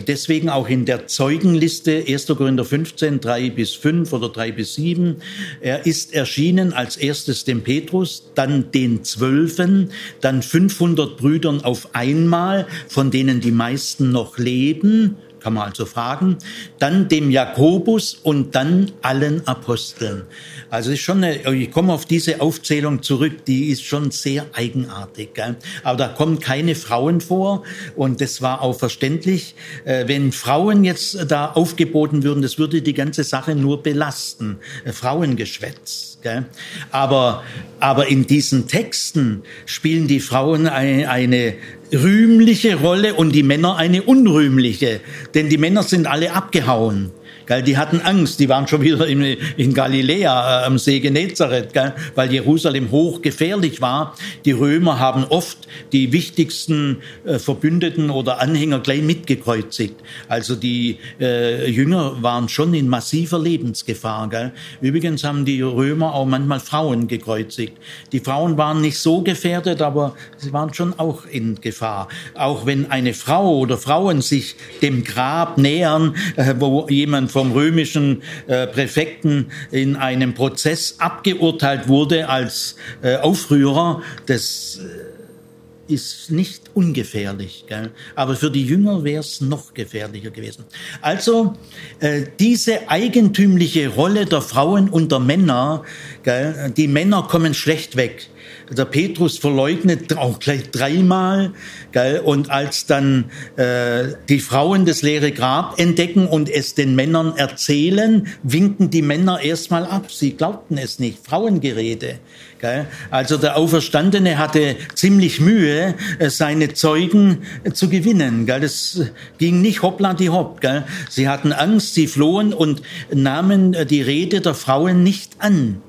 Deswegen auch in der Zeugenliste 1. Korinther 15, 3 bis 5 oder 3 bis 7. Er ist erschienen als erstes dem Petrus, dann den Zwölfen, dann 500 Brüdern auf einmal, von denen die meisten noch leben, kann man also fragen, dann dem Jakobus und dann allen Aposteln. Also ist schon eine, ich komme auf diese Aufzählung zurück, die ist schon sehr eigenartig. Gell? Aber da kommen keine Frauen vor und das war auch verständlich. Äh, wenn Frauen jetzt da aufgeboten würden, das würde die ganze Sache nur belasten. Äh, Frauengeschwätz. Gell? Aber, aber in diesen Texten spielen die Frauen eine, eine rühmliche Rolle und die Männer eine unrühmliche. Denn die Männer sind alle abgehauen. Gell? Die hatten Angst, die waren schon wieder in, in Galiläa äh, am See Genezareth, gell? weil Jerusalem hochgefährlich war. Die Römer haben oft die wichtigsten äh, Verbündeten oder Anhänger gleich mitgekreuzigt. Also die äh, Jünger waren schon in massiver Lebensgefahr. Gell? Übrigens haben die Römer auch manchmal Frauen gekreuzigt. Die Frauen waren nicht so gefährdet, aber sie waren schon auch in Gefahr. Auch wenn eine Frau oder Frauen sich dem Grab nähern, äh, wo jemand vom römischen äh, Präfekten in einem Prozess abgeurteilt wurde als äh, Aufrührer, das äh, ist nicht ungefährlich. Gell? Aber für die Jünger wäre es noch gefährlicher gewesen. Also äh, diese eigentümliche Rolle der Frauen und der Männer, gell? die Männer kommen schlecht weg der Petrus verleugnet auch gleich dreimal. Gell? Und als dann äh, die Frauen das leere Grab entdecken und es den Männern erzählen, winken die Männer erstmal ab. Sie glaubten es nicht. Frauengerede. Gell? Also der Auferstandene hatte ziemlich Mühe, äh, seine Zeugen äh, zu gewinnen. Gell? Das ging nicht hoppla die hopp. Gell? Sie hatten Angst, sie flohen und nahmen äh, die Rede der Frauen nicht an.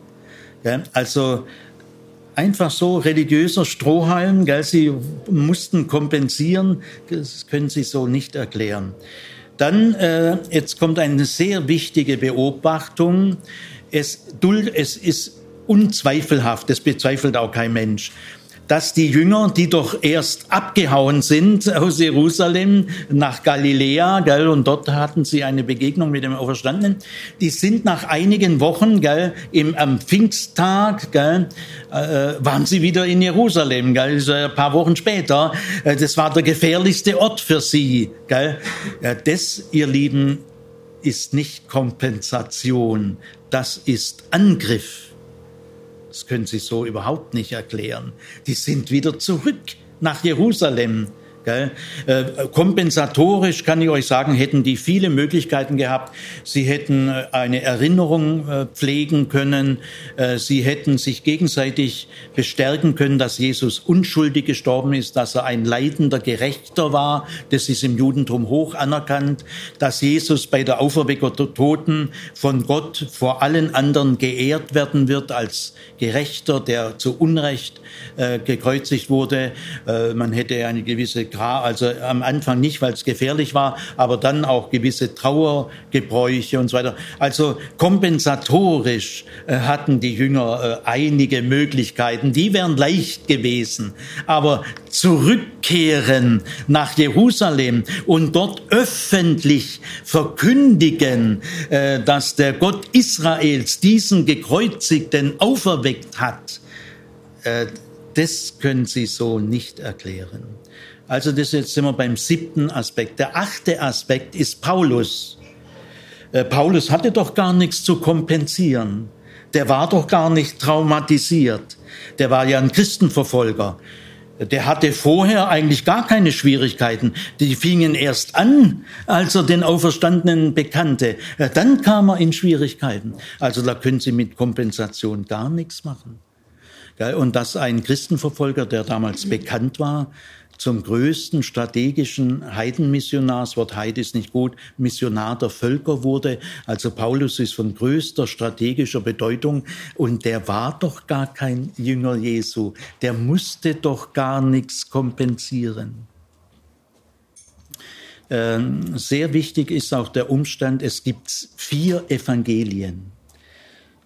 Gell? Also einfach so religiöser Strohhalm, gell? sie mussten kompensieren, das können sie so nicht erklären. Dann, äh, jetzt kommt eine sehr wichtige Beobachtung. Es, es ist unzweifelhaft, das bezweifelt auch kein Mensch, dass die Jünger, die doch erst abgehauen sind aus Jerusalem nach Galiläa, gell, und dort hatten sie eine Begegnung mit dem Auferstandenen, die sind nach einigen Wochen, gell, im, am Pfingsttag, gell, äh, waren sie wieder in Jerusalem, gell, also ein paar Wochen später. Äh, das war der gefährlichste Ort für sie, gell. Ja, das, ihr Lieben, ist nicht Kompensation, das ist Angriff. Das können Sie so überhaupt nicht erklären. Die sind wieder zurück nach Jerusalem. Gell? Äh, kompensatorisch kann ich euch sagen, hätten die viele Möglichkeiten gehabt. Sie hätten äh, eine Erinnerung äh, pflegen können. Äh, sie hätten sich gegenseitig bestärken können, dass Jesus unschuldig gestorben ist, dass er ein leidender Gerechter war. Das ist im Judentum hoch anerkannt. Dass Jesus bei der Auferweckung der Toten von Gott vor allen anderen geehrt werden wird als Gerechter, der zu Unrecht äh, gekreuzigt wurde. Äh, man hätte eine gewisse also am Anfang nicht, weil es gefährlich war, aber dann auch gewisse Trauergebräuche und so weiter. Also kompensatorisch äh, hatten die Jünger äh, einige Möglichkeiten, die wären leicht gewesen. Aber zurückkehren nach Jerusalem und dort öffentlich verkündigen, äh, dass der Gott Israels diesen gekreuzigten auferweckt hat, äh, das können sie so nicht erklären. Also das jetzt sind wir beim siebten Aspekt. Der achte Aspekt ist Paulus. Äh, Paulus hatte doch gar nichts zu kompensieren. Der war doch gar nicht traumatisiert. Der war ja ein Christenverfolger. Der hatte vorher eigentlich gar keine Schwierigkeiten. Die fingen erst an, als er den Auferstandenen bekannte. Äh, dann kam er in Schwierigkeiten. Also da können Sie mit Kompensation gar nichts machen. Und dass ein Christenverfolger, der damals bekannt war, zum größten strategischen Heidenmissionar, das Wort Heide ist nicht gut, Missionar der Völker wurde. Also Paulus ist von größter strategischer Bedeutung und der war doch gar kein Jünger Jesu. Der musste doch gar nichts kompensieren. Ähm, sehr wichtig ist auch der Umstand, es gibt vier Evangelien.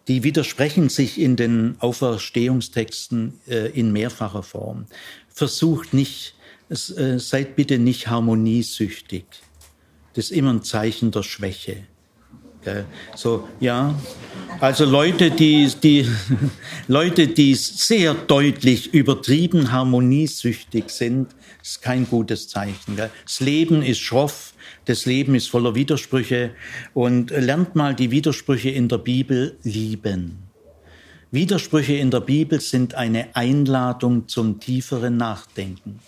Die widersprechen sich in den Auferstehungstexten äh, in mehrfacher Form. Versucht nicht seid bitte nicht harmoniesüchtig. Das ist immer ein Zeichen der Schwäche. So, ja. Also Leute, die, die, Leute, die sehr deutlich übertrieben harmoniesüchtig sind, ist kein gutes Zeichen. Das Leben ist schroff, das Leben ist voller Widersprüche und lernt mal die Widersprüche in der Bibel lieben. Widersprüche in der Bibel sind eine Einladung zum tieferen Nachdenken.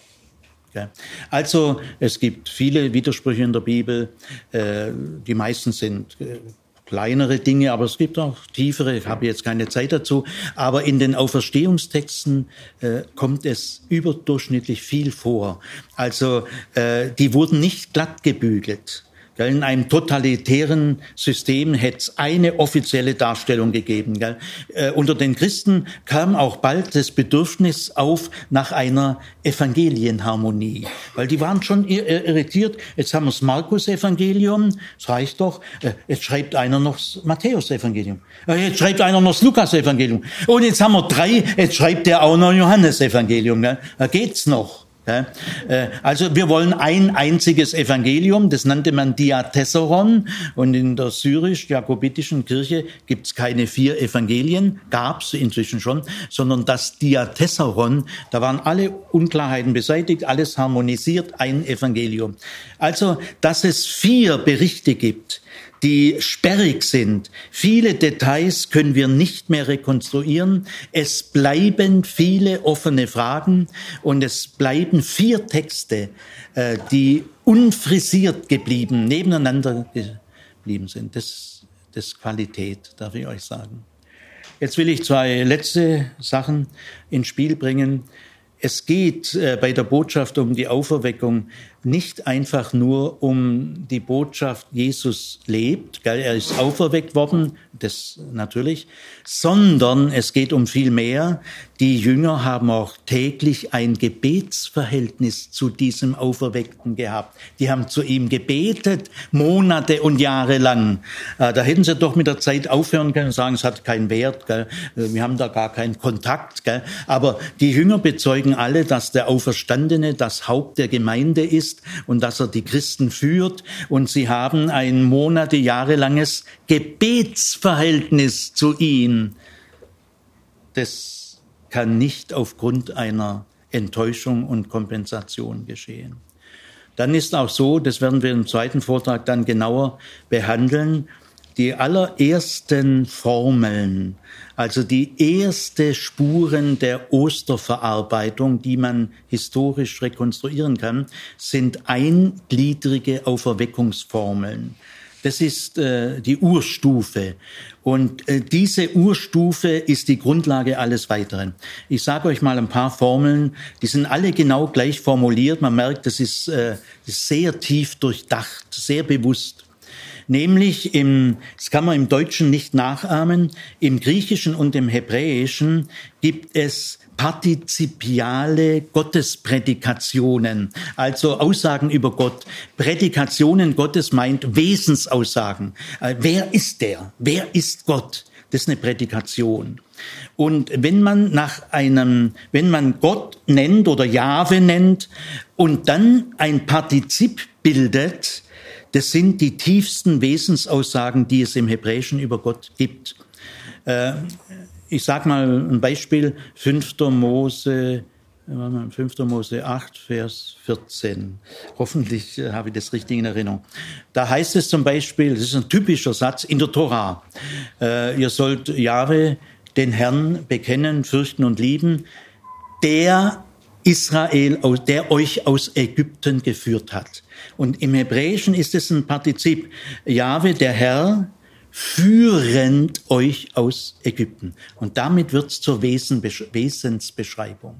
Also es gibt viele Widersprüche in der Bibel. Äh, die meisten sind äh, kleinere Dinge, aber es gibt auch tiefere. Ich habe jetzt keine Zeit dazu. Aber in den Auferstehungstexten äh, kommt es überdurchschnittlich viel vor. Also die wurden nicht glatt gebügelt. In einem totalitären System hätte es eine offizielle Darstellung gegeben. Gell? Äh, unter den Christen kam auch bald das Bedürfnis auf nach einer Evangelienharmonie, weil die waren schon irritiert. Jetzt haben wir das Markus-Evangelium, das reicht doch. Äh, jetzt schreibt einer noch das Matthäus-Evangelium. Äh, jetzt schreibt einer noch das Lukas-Evangelium. Und jetzt haben wir drei, jetzt schreibt der auch noch Johannes-Evangelium. Da geht's noch. Ja, äh, also wir wollen ein einziges Evangelium, das nannte man Diatessaron und in der syrisch-jakobitischen Kirche gibt es keine vier Evangelien, gab es inzwischen schon, sondern das Diatessaron, da waren alle Unklarheiten beseitigt, alles harmonisiert, ein Evangelium. Also, dass es vier Berichte gibt, die sperrig sind. Viele Details können wir nicht mehr rekonstruieren. Es bleiben viele offene Fragen und es bleiben vier Texte, äh, die unfrisiert geblieben, nebeneinander geblieben sind. Das, ist Qualität, darf ich euch sagen. Jetzt will ich zwei letzte Sachen ins Spiel bringen. Es geht äh, bei der Botschaft um die Auferweckung nicht einfach nur um die Botschaft, Jesus lebt, gell, er ist auferweckt worden, das natürlich, sondern es geht um viel mehr. Die Jünger haben auch täglich ein Gebetsverhältnis zu diesem Auferweckten gehabt. Die haben zu ihm gebetet, Monate und Jahre lang. Äh, da hätten sie doch mit der Zeit aufhören können und sagen, es hat keinen Wert, gell? wir haben da gar keinen Kontakt. Gell? Aber die Jünger bezeugen alle, dass der Auferstandene das Haupt der Gemeinde ist und dass er die Christen führt. Und sie haben ein monate, jahrelanges Gebetsverhältnis zu ihm. Das kann nicht aufgrund einer Enttäuschung und Kompensation geschehen. Dann ist auch so, das werden wir im zweiten Vortrag dann genauer behandeln, die allerersten Formeln, also die erste Spuren der Osterverarbeitung, die man historisch rekonstruieren kann, sind eingliedrige Auferweckungsformeln. Das ist äh, die Urstufe. Und äh, diese Urstufe ist die Grundlage alles Weiteren. Ich sage euch mal ein paar Formeln, die sind alle genau gleich formuliert. Man merkt, das ist, äh, sehr tief durchdacht, sehr bewusst. Nämlich im, das kann man im Deutschen nicht nachahmen, im Griechischen und im Hebräischen gibt es partizipiale Gottesprädikationen, also Aussagen über Gott. Prädikationen Gottes meint Wesensaussagen. Äh, wer ist der? Wer ist Gott? Das ist eine Prädikation. Und wenn man nach einem, wenn man Gott nennt oder Jahwe nennt und dann ein Partizip bildet, das sind die tiefsten Wesensaussagen, die es im Hebräischen über Gott gibt. Äh, ich sage mal ein Beispiel, 5. Mose, 5. Mose 8, Vers 14. Hoffentlich äh, habe ich das richtig in Erinnerung. Da heißt es zum Beispiel, das ist ein typischer Satz in der Tora, äh, ihr sollt Jahwe, den Herrn, bekennen, fürchten und lieben, der Israel, der euch aus Ägypten geführt hat. Und im Hebräischen ist es ein Partizip. Jahwe, der Herr, führend euch aus Ägypten. Und damit wird's zur Wesensbeschreibung.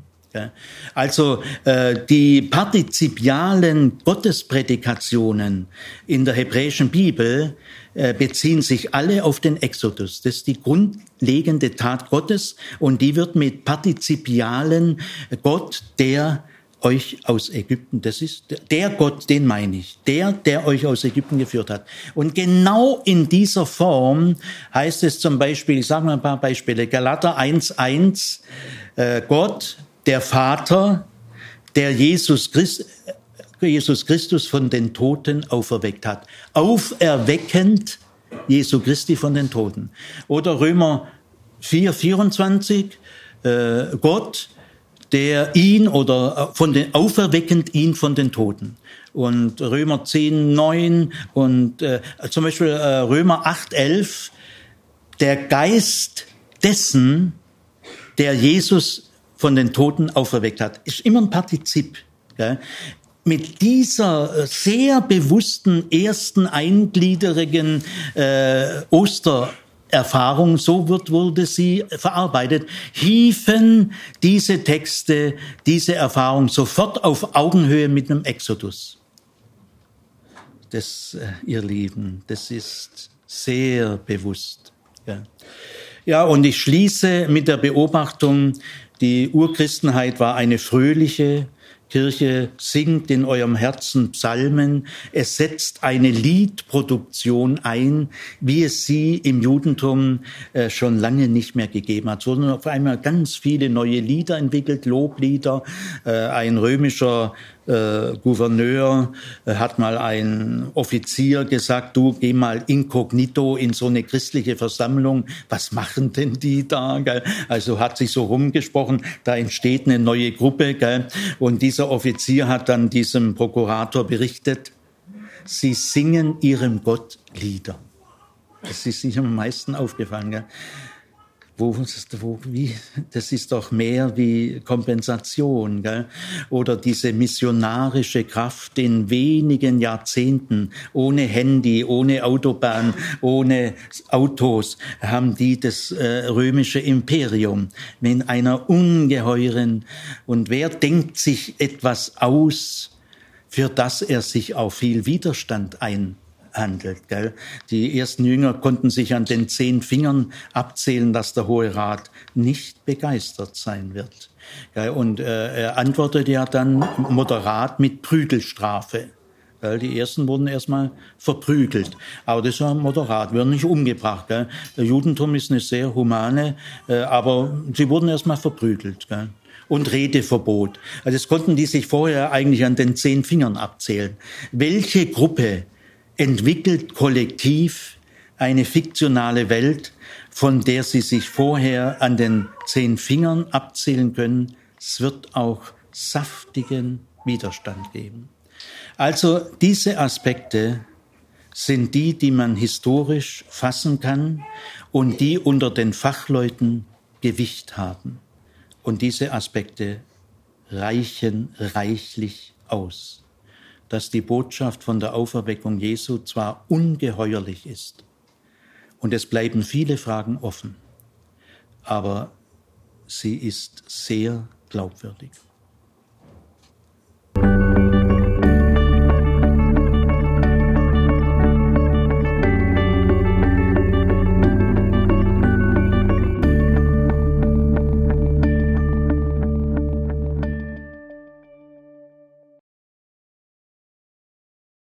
Also äh, die partizipialen Gottesprädikationen in der hebräischen Bibel äh, beziehen sich alle auf den Exodus. Das ist die grundlegende Tat Gottes und die wird mit partizipialen Gott, der euch aus Ägypten, das ist der Gott, den meine ich, der, der euch aus Ägypten geführt hat. Und genau in dieser Form heißt es zum Beispiel, ich sage mal ein paar Beispiele, Galater 1.1, äh, Gott, der Vater, der Jesus, Christ, Jesus Christus von den Toten auferweckt hat. Auferweckend Jesu Christi von den Toten. Oder Römer 4, 24, äh, Gott, der ihn oder äh, von den auferweckend ihn von den Toten. Und Römer 10, 9 und äh, zum Beispiel äh, Römer 8, 11, der Geist dessen, der Jesus von den Toten auferweckt hat, ist immer ein Partizip. Gell? Mit dieser äh, sehr bewussten ersten eingliederigen äh, Oster Erfahrung, so wird, wurde sie verarbeitet, hieven diese Texte, diese Erfahrung sofort auf Augenhöhe mit einem Exodus. Das, äh, ihr Lieben, das ist sehr bewusst. Ja. ja, und ich schließe mit der Beobachtung, die Urchristenheit war eine fröhliche, Kirche singt in eurem Herzen Psalmen. Es setzt eine Liedproduktion ein, wie es sie im Judentum äh, schon lange nicht mehr gegeben hat. Wurden auf einmal ganz viele neue Lieder entwickelt, Loblieder. Äh, ein römischer äh, Gouverneur äh, hat mal ein Offizier gesagt, du geh mal inkognito in so eine christliche Versammlung. Was machen denn die da? Gell? Also hat sich so rumgesprochen, da entsteht eine neue Gruppe. Gell? Und dieser Offizier hat dann diesem Prokurator berichtet, sie singen ihrem Gott Lieder. Das ist sich am meisten aufgefallen. Gell? Wo, wo, wie, das ist doch mehr wie Kompensation, gell? Oder diese missionarische Kraft in wenigen Jahrzehnten, ohne Handy, ohne Autobahn, ohne Autos, haben die das äh, römische Imperium mit einer ungeheuren, und wer denkt sich etwas aus, für das er sich auch viel Widerstand ein handelt. Gell? Die ersten Jünger konnten sich an den zehn Fingern abzählen, dass der Hohe Rat nicht begeistert sein wird. Gell? Und äh, er antwortete ja dann moderat mit Prügelstrafe. Gell? Die ersten wurden erstmal verprügelt. Aber das war moderat, werden nicht umgebracht. Gell? Der Judentum ist eine sehr humane, äh, aber sie wurden erstmal verprügelt. Gell? und Redeverbot. Also das konnten die sich vorher eigentlich an den zehn Fingern abzählen. Welche Gruppe entwickelt kollektiv eine fiktionale Welt, von der sie sich vorher an den zehn Fingern abzählen können. Es wird auch saftigen Widerstand geben. Also diese Aspekte sind die, die man historisch fassen kann und die unter den Fachleuten Gewicht haben. Und diese Aspekte reichen reichlich aus dass die Botschaft von der Auferweckung Jesu zwar ungeheuerlich ist und es bleiben viele Fragen offen, aber sie ist sehr glaubwürdig.